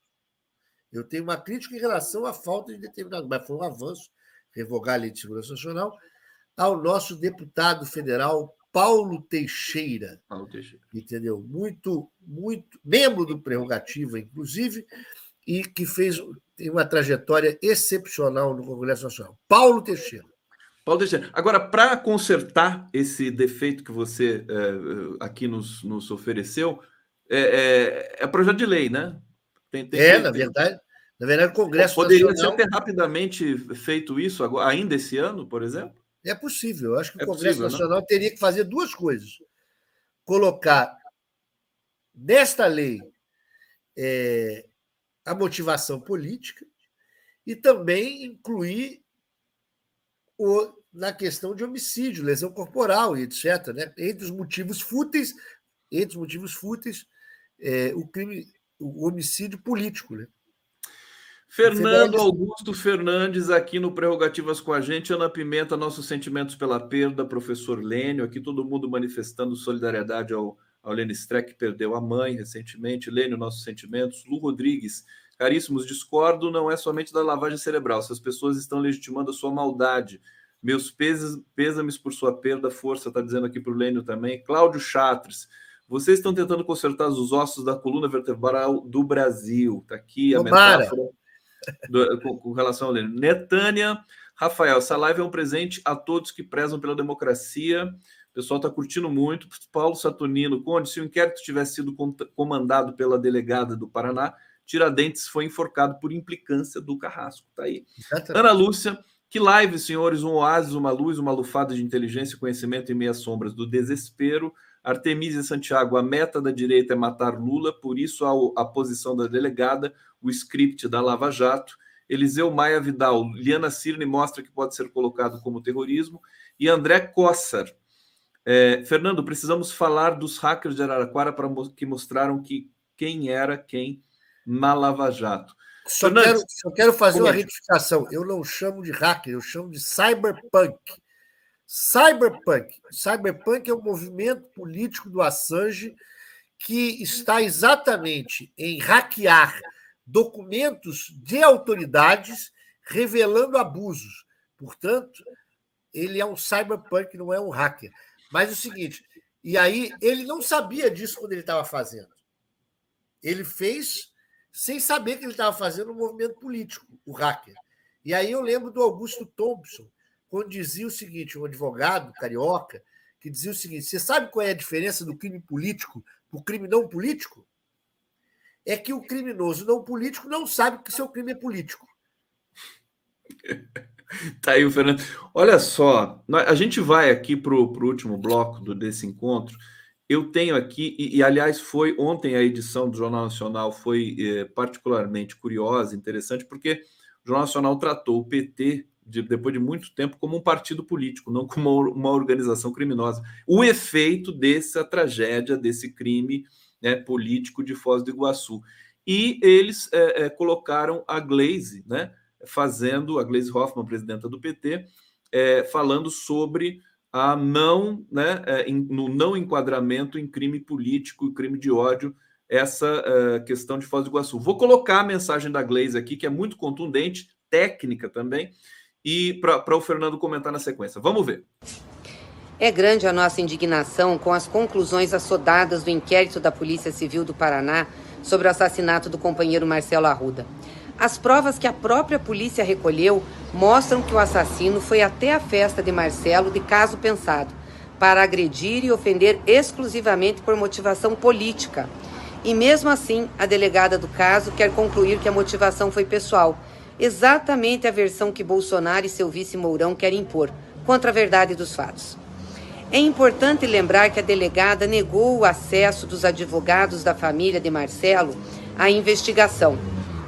Eu tenho uma crítica em relação à falta de determinado, mas foi um avanço revogar a Lei de Segurança Nacional, ao nosso deputado federal Paulo Teixeira Paulo Teixeira. entendeu? Muito, muito membro do Prerrogativa, inclusive, e que fez uma trajetória excepcional no Congresso Nacional. Paulo Teixeira. Paulo Teixeira. Agora, para consertar esse defeito que você é, aqui nos, nos ofereceu, é, é, é projeto de lei, né? Tem, tem É, que- na verdade, na verdade, o Congresso Poderia Nacional ser ter rapidamente feito isso agora, ainda esse ano, por exemplo? é possível. Eu acho que o É Congresso possível, né? Nacional teria que fazer duas coisas: colocar nesta lei é, a motivação política e também incluir o, na questão de homicídio, lesão corporal e etc. Né? Entre os motivos fúteis, entre os motivos fúteis, é, o crime, o homicídio político. Né? Fernando Fernandes- Augusto Fernandes aqui no Prerrogativas com a gente. Ana Pimenta, nossos sentimentos pela perda. Professor Lênio, aqui todo mundo manifestando solidariedade ao, ao Lênio Streck, que perdeu a mãe recentemente. Lênio, nossos sentimentos. Lu Rodrigues, caríssimos, discordo, não é somente da lavagem cerebral. Essas pessoas estão legitimando a sua maldade. Meus pêsames por sua perda, força, está dizendo aqui para o Lênio também. Cláudio Chatres, vocês estão tentando consertar os ossos da coluna vertebral do Brasil. Está aqui a Tomara. metáfora do- com, com relação ao Lênin. Netânia, Rafael, essa live é um presente a todos que prezam pela democracia. O pessoal está curtindo muito. Paulo Saturnino, Conde, se o inquérito tivesse sido com- comandado pela delegada do Paraná, Tiradentes foi enforcado por implicância do Carrasco. Tá aí. Exatamente. Ana Lúcia, que live, senhores, um oásis, uma luz, uma lufada de inteligência e conhecimento em meias sombras do desespero. Artemisia Santiago, a meta da direita é matar Lula, por isso a, a posição da delegada, o script da Lava Jato. Eliseu Maia Vidal, Liana Cirne mostra que pode ser colocado como terrorismo. E André Kossar. É, Fernando, precisamos falar dos hackers de Araraquara para que mostraram que quem era quem na Lava Jato. Só Fernandes, quero, só quero fazer uma retificação. Eu não chamo de hacker, eu chamo de cyberpunk. Cyberpunk. Cyberpunk é um movimento político do Assange que está exatamente em hackear documentos de autoridades revelando abusos. Portanto, ele é um cyberpunk, não é um hacker. Mas é o seguinte, e aí ele não sabia disso quando ele estava fazendo. Ele fez sem saber que ele estava fazendo um movimento político, o hacker. E aí eu lembro do Augusto Thompson, quando dizia o seguinte, um advogado carioca, que dizia o seguinte: você sabe qual é a diferença do crime político para o crime não político? É que o criminoso não político não sabe que seu crime é político. Tá aí o Fernando. Olha só, a gente vai aqui para o último bloco do, desse encontro. Eu tenho aqui, e, e, aliás, foi ontem a edição do Jornal Nacional foi eh, particularmente curiosa, interessante, porque o Jornal Nacional tratou o PT, de- depois de muito tempo, como um partido político, não como uma, uma organização criminosa. O efeito dessa tragédia, desse crime né, político de Foz do Iguaçu. E eles eh, eh, colocaram a Glaze, né? fazendo, a Gleisi Hoffmann, presidenta do PT, é, falando sobre a não, né, é, no não enquadramento em crime político e crime de ódio essa uh, questão de Foz do Iguaçu. Vou colocar a mensagem da Glaze aqui, que é muito contundente, técnica também, e para o Fernando comentar na sequência. Vamos ver. É grande a nossa indignação com as conclusões assodadas do inquérito da Polícia Civil do Paraná sobre o assassinato do companheiro Marcelo Arruda. As provas que a própria polícia recolheu mostram que o assassino foi até a festa de Marcelo de caso pensado, para agredir e ofender exclusivamente por motivação política e mesmo assim, a delegada do caso quer concluir que a motivação foi pessoal, exatamente a versão que Bolsonaro e seu vice Mourão querem impor, contra a verdade dos fatos. É importante lembrar que a delegada negou o acesso dos advogados da família de Marcelo à investigação,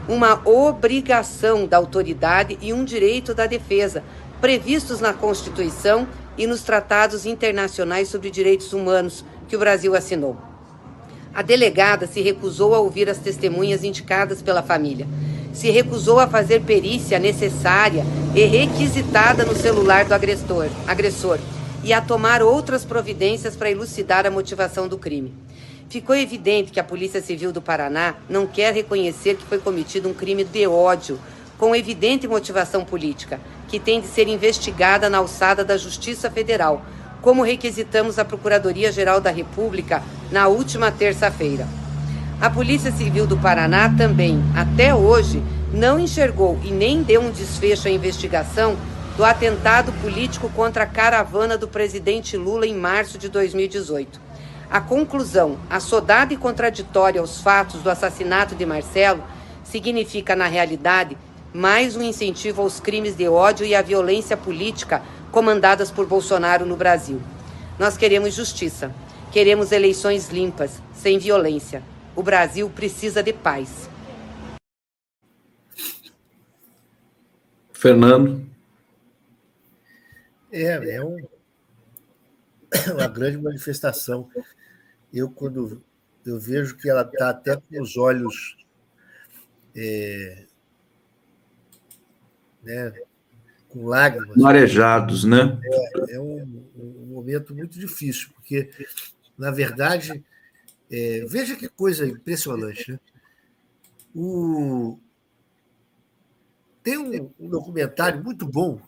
uma obrigação da autoridade e um direito da defesa, previstos na Constituição e nos tratados internacionais sobre direitos humanos que o Brasil assinou. A delegada se recusou a ouvir as testemunhas indicadas pela família. Se recusou a fazer perícia necessária e requisitada no celular do agressor, agressor e a tomar outras providências para elucidar a motivação do crime. Ficou evidente que a Polícia Civil do Paraná não quer reconhecer que foi cometido um crime de ódio, com evidente motivação política, que tem de ser investigada na alçada da Justiça Federal, como requisitamos a Procuradoria-Geral da República na última terça-feira. A Polícia Civil do Paraná também, até hoje, não enxergou e nem deu um desfecho à investigação do atentado político contra a caravana do presidente Lula em março de 2018. A conclusão, assodada e contraditória aos fatos do assassinato de Marcelo, significa, na realidade, mais um incentivo aos crimes de ódio e à violência política comandadas por Bolsonaro no Brasil. Nós queremos justiça, queremos eleições limpas, sem violência. O Brasil precisa de paz. Fernando. É, é um, uma grande manifestação. Eu, quando eu vejo que ela está até com os olhos é, né, com lágrimas. Marejados, né? É, é um, um, momento muito difícil, porque, na verdade, é, veja que coisa impressionante. Né? O, tem um, um, documentário muito bom,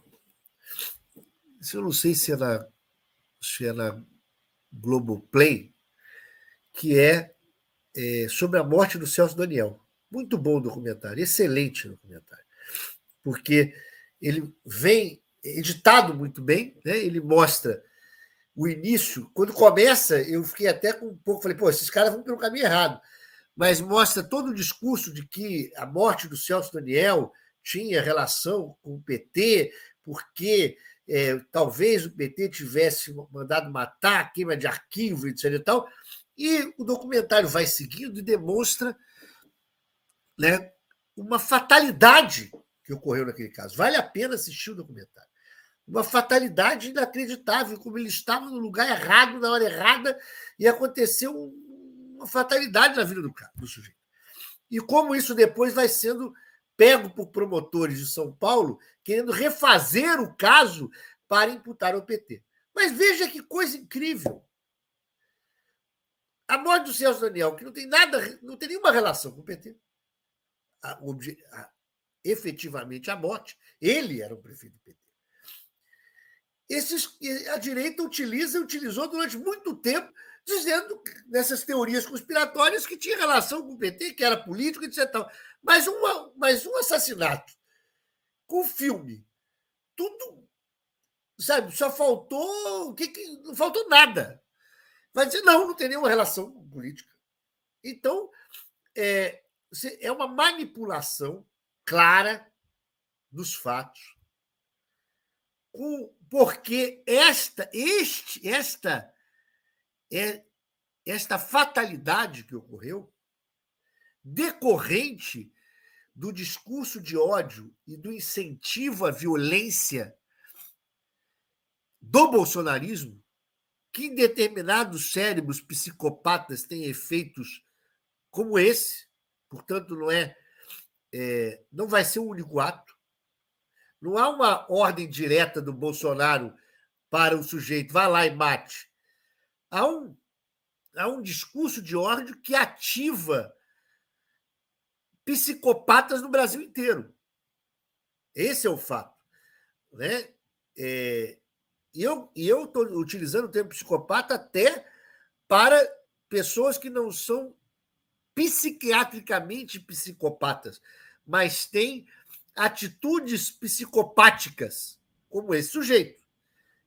eu não sei se é na, se é na Globoplay, que é, é sobre a morte do Celso Daniel. Muito bom documentário, excelente documentário. Porque ele vem editado muito bem, né? ele mostra o início. Quando começa, eu fiquei até com um pouco, falei, pô, esses caras vão pelo caminho errado. Mas mostra todo o discurso de que a morte do Celso Daniel tinha relação com o PT, porque é, talvez o PT tivesse mandado matar, queima de arquivo, etc. E, tal. e o documentário vai seguindo e demonstra né, uma fatalidade que ocorreu naquele caso. Vale a pena assistir o documentário. Uma fatalidade inacreditável, como ele estava no lugar errado, na hora errada, e aconteceu uma fatalidade na vida do, cara, do sujeito. E como isso depois vai sendo pego por promotores de São Paulo, querendo refazer o caso para imputar ao PT. Mas veja que coisa incrível. A morte do Celso Daniel, que não tem nada, não tem nenhuma relação com o PT. A, a, efetivamente a morte. Ele era o prefeito do PT. Esses, a direita utiliza, utilizou durante muito tempo, dizendo nessas teorias conspiratórias que tinha relação com o PT, que era político, etc. Mas, uma, mas um assassinato com filme, tudo, sabe, só faltou, que, que não faltou nada. Vai dizer, não, não tem nenhuma relação com política. Então, é, é uma manipulação clara dos fatos, porque esta, este, esta, é, esta fatalidade que ocorreu, decorrente do discurso de ódio e do incentivo à violência do bolsonarismo, que em determinados cérebros psicopatas tem efeitos como esse, portanto, não é é, não vai ser o único ato. Não há uma ordem direta do Bolsonaro para o sujeito, vá lá e mate. Há um, há um discurso de ódio que ativa psicopatas no Brasil inteiro. Esse é o fato. Né? É, eu estou utilizando o termo psicopata até para pessoas que não são psiquiatricamente psicopatas, mas têm atitudes psicopáticas, como esse sujeito.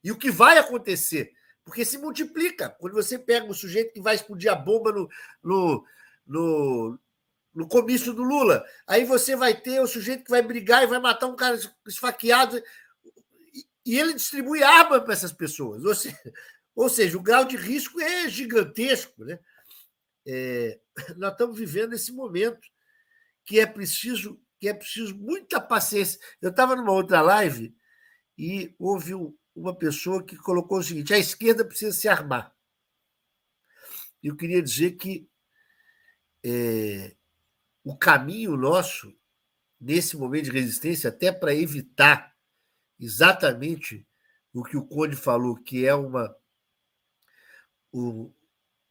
E o que vai acontecer? Porque se multiplica. Quando você pega o sujeito que vai explodir a bomba no, no, no, no comício do Lula, aí você vai ter o sujeito que vai brigar e vai matar um cara esfaqueado. E ele distribui arma para essas pessoas. Ou seja, ou seja, o grau de risco é gigantesco. Né? É, nós estamos vivendo esse momento que é preciso que é preciso muita paciência. Eu estava numa outra live e houve uma pessoa que colocou o seguinte: a esquerda precisa se armar. Eu queria dizer que é, o caminho nosso, nesse momento de resistência, até para evitar exatamente o que o Conde falou, que é uma,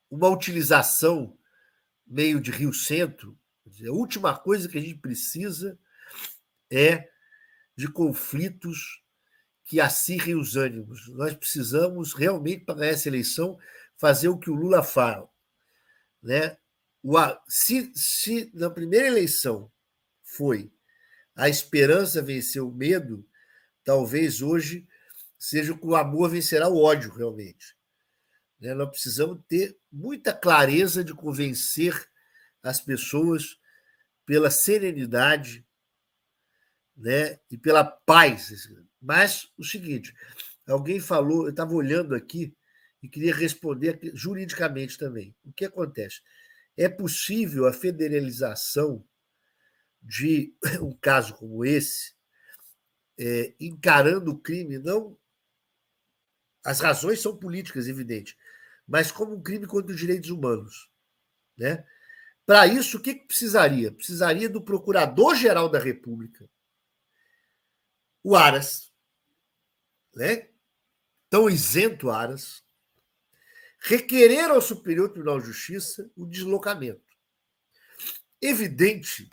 uma utilização meio de Rio Centro, a última coisa que a gente precisa é de conflitos que acirrem os ânimos. Nós precisamos realmente, para ganhar essa eleição, fazer o que o Lula fala. Né? se, se na primeira eleição foi a esperança vencer o medo, talvez hoje seja que o amor vencerá o ódio, realmente. Né? Nós precisamos ter muita clareza de convencer as pessoas pela serenidade né? e pela paz. Mas o seguinte, alguém falou, eu estava olhando aqui e queria responder juridicamente também. O que acontece? É possível a federalização de um caso como esse, é, encarando o crime, não. As razões são políticas, evidente, mas como um crime contra os direitos humanos. Né? Para isso, o que, que precisaria? Precisaria do Procurador-Geral da República, o Aras, né? tão isento Aras, requerer ao Superior Tribunal de Justiça o deslocamento. Evidente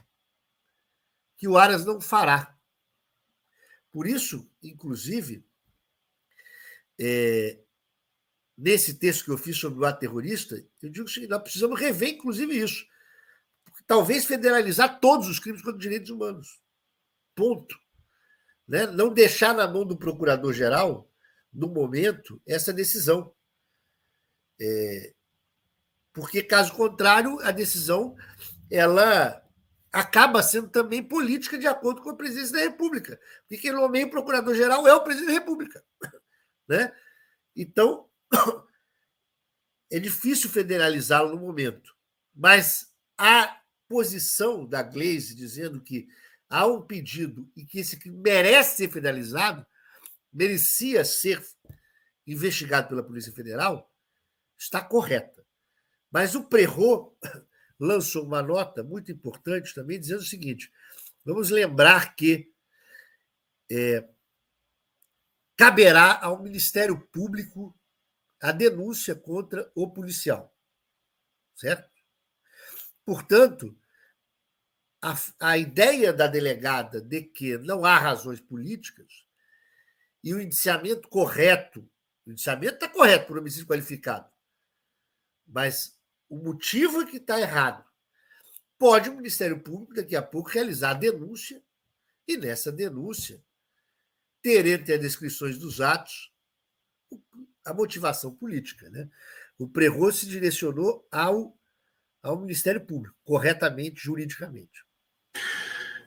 que o Aras não fará. Por isso, inclusive, é, nesse texto que eu fiz sobre o ato terrorista, eu digo que nós precisamos rever, inclusive, isso. Talvez federalizar todos os crimes contra os direitos humanos. Ponto. Né? Não deixar na mão do procurador-geral, no momento, essa decisão. É, porque, caso contrário, a decisão ela acaba sendo também política de acordo com a presidência da República. Porque quem nomeia o procurador-geral é o presidente da República. Né? Então, é difícil federalizá-lo no momento. Mas a posição da Glaze dizendo que há um pedido e que esse crime merece ser federalizado, merecia ser investigado pela Polícia Federal, está correta. Mas o Prerro lançou uma nota muito importante também, dizendo o seguinte: vamos lembrar que é, caberá ao Ministério Público a denúncia contra o policial. Certo? Portanto, a, a ideia da delegada de que não há razões políticas e o indiciamento correto, o indiciamento está correto por homicídio qualificado, mas o motivo é que está errado. Pode o Ministério Público, daqui a pouco, realizar a denúncia, e nessa denúncia ter entre as descrições dos atos a motivação política. Né? O Prerro se direcionou ao, ao Ministério Público, corretamente, juridicamente.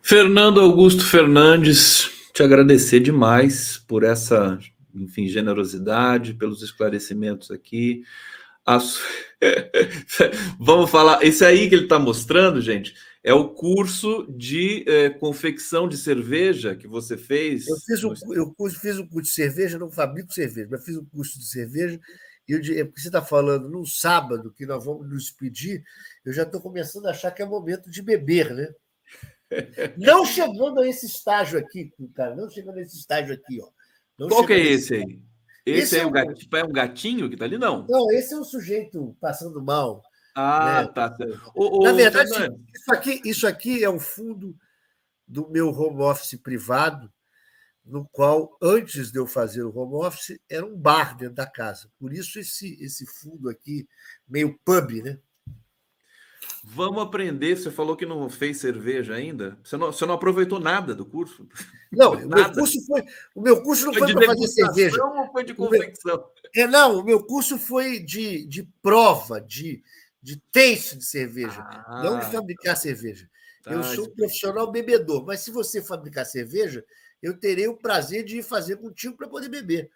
Fernando Augusto Fernandes, te agradecer demais por essa, enfim, generosidade, pelos esclarecimentos aqui. As... Vamos falar. Esse aí que ele está mostrando, gente, é o curso de é, confecção de cerveja que você fez. Eu fiz um, eu fiz um curso de cerveja, não fabrico cerveja, mas fiz um curso de cerveja. E eu, é porque você está falando num sábado que nós vamos nos pedir, eu já estou começando a achar que é momento de beber, né? Não chegando a esse estágio aqui, cara, não chegando a esse estágio aqui, ó. Não Qual que é esse aí? Esse, esse é, é, um... Gatinho, é um gatinho que está ali, não? Não, esse é um sujeito passando mal. Ah, né? tá. O, o, Na verdade, isso aqui, isso aqui é o fundo do meu home office privado, no qual, antes de eu fazer o home office, era um bar dentro da casa. Por isso, esse, esse fundo aqui, meio pub, né? Vamos aprender. Você falou que não fez cerveja ainda. Você não, você não aproveitou nada do curso? Não, o meu curso foi. O meu curso não foi, foi para fazer cerveja. Ou foi de confecção? É, não, o meu curso foi de, de prova, de, de taste de cerveja, ah, não de fabricar cerveja. Tá, eu sou um profissional bebedor, mas se você fabricar cerveja, eu terei o prazer de ir fazer contigo para poder beber.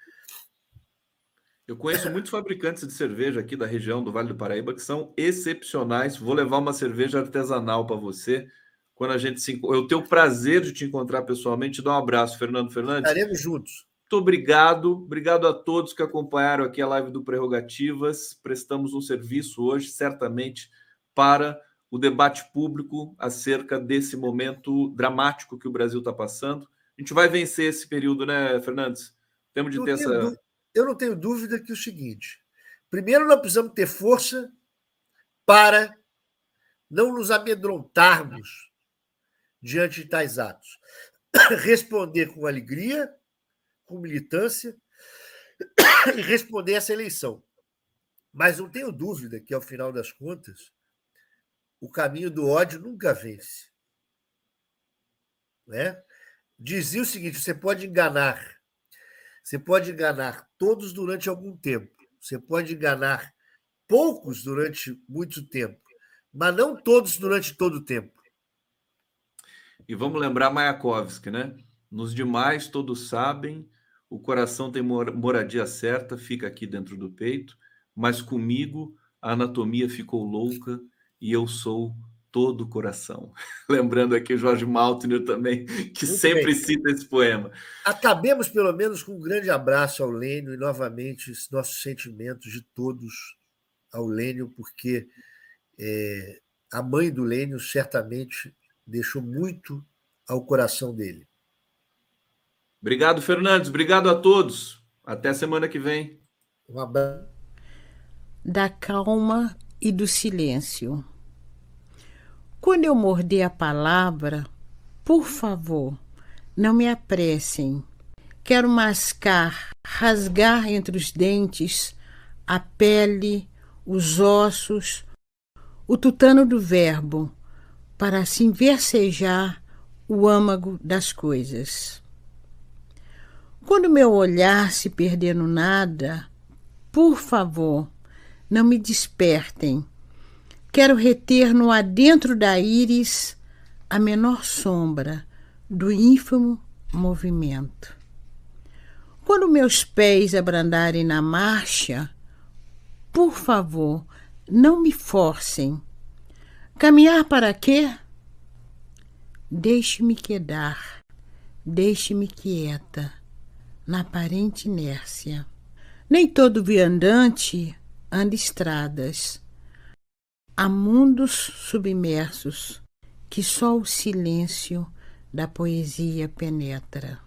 Eu conheço muitos fabricantes de cerveja aqui da região do Vale do Paraíba que são excepcionais. Vou levar uma cerveja artesanal para você. Quando a gente se eu tenho o prazer de te encontrar pessoalmente, te dar um abraço, Fernando Fernandes. Estaremos juntos. Muito obrigado. Obrigado a todos que acompanharam aqui a live do Prerrogativas. Prestamos um serviço hoje, certamente, para o debate público acerca desse momento dramático que o Brasil está passando. A gente vai vencer esse período, né, Fernandes? Temos de ter essa eu não tenho dúvida que é o seguinte: primeiro, nós precisamos ter força para não nos amedrontarmos diante de tais atos. Responder com alegria, com militância e responder essa eleição. Mas não tenho dúvida que, ao final das contas, o caminho do ódio nunca vence. Né? Dizia o seguinte: você pode enganar você pode enganar todos durante algum tempo. Você pode enganar poucos durante muito tempo, mas não todos durante todo o tempo. E vamos lembrar Mayakovsky, né? Nos demais todos sabem, o coração tem moradia certa, fica aqui dentro do peito, mas comigo a anatomia ficou louca e eu sou todo o coração. Lembrando aqui Jorge Maltner também, que Muito sempre bem. cita esse poema. Acabemos, pelo menos, com um grande abraço ao Lênio e, novamente, nossos sentimentos de todos ao Lênio, porque é, a mãe do Lênio certamente deixou muito ao coração dele. Obrigado, Fernandes. Obrigado a todos. Até semana que vem. Um abraço. Da calma e do silêncio. Quando eu morder a palavra, por favor, não me apressem. Quero mascar, rasgar entre os dentes a pele, os ossos, o tutano do verbo, para assim versejar o âmago das coisas. Quando meu olhar se perder no nada, por favor, não me despertem Quero reter no adentro da íris a menor sombra do ínfimo movimento. Quando meus pés abrandarem na marcha, por favor, não me forcem. Caminhar para quê? Deixe-me quedar, deixe-me quieta, na aparente inércia. Nem todo viandante anda estradas Há mundos submersos que só o silêncio da poesia penetra.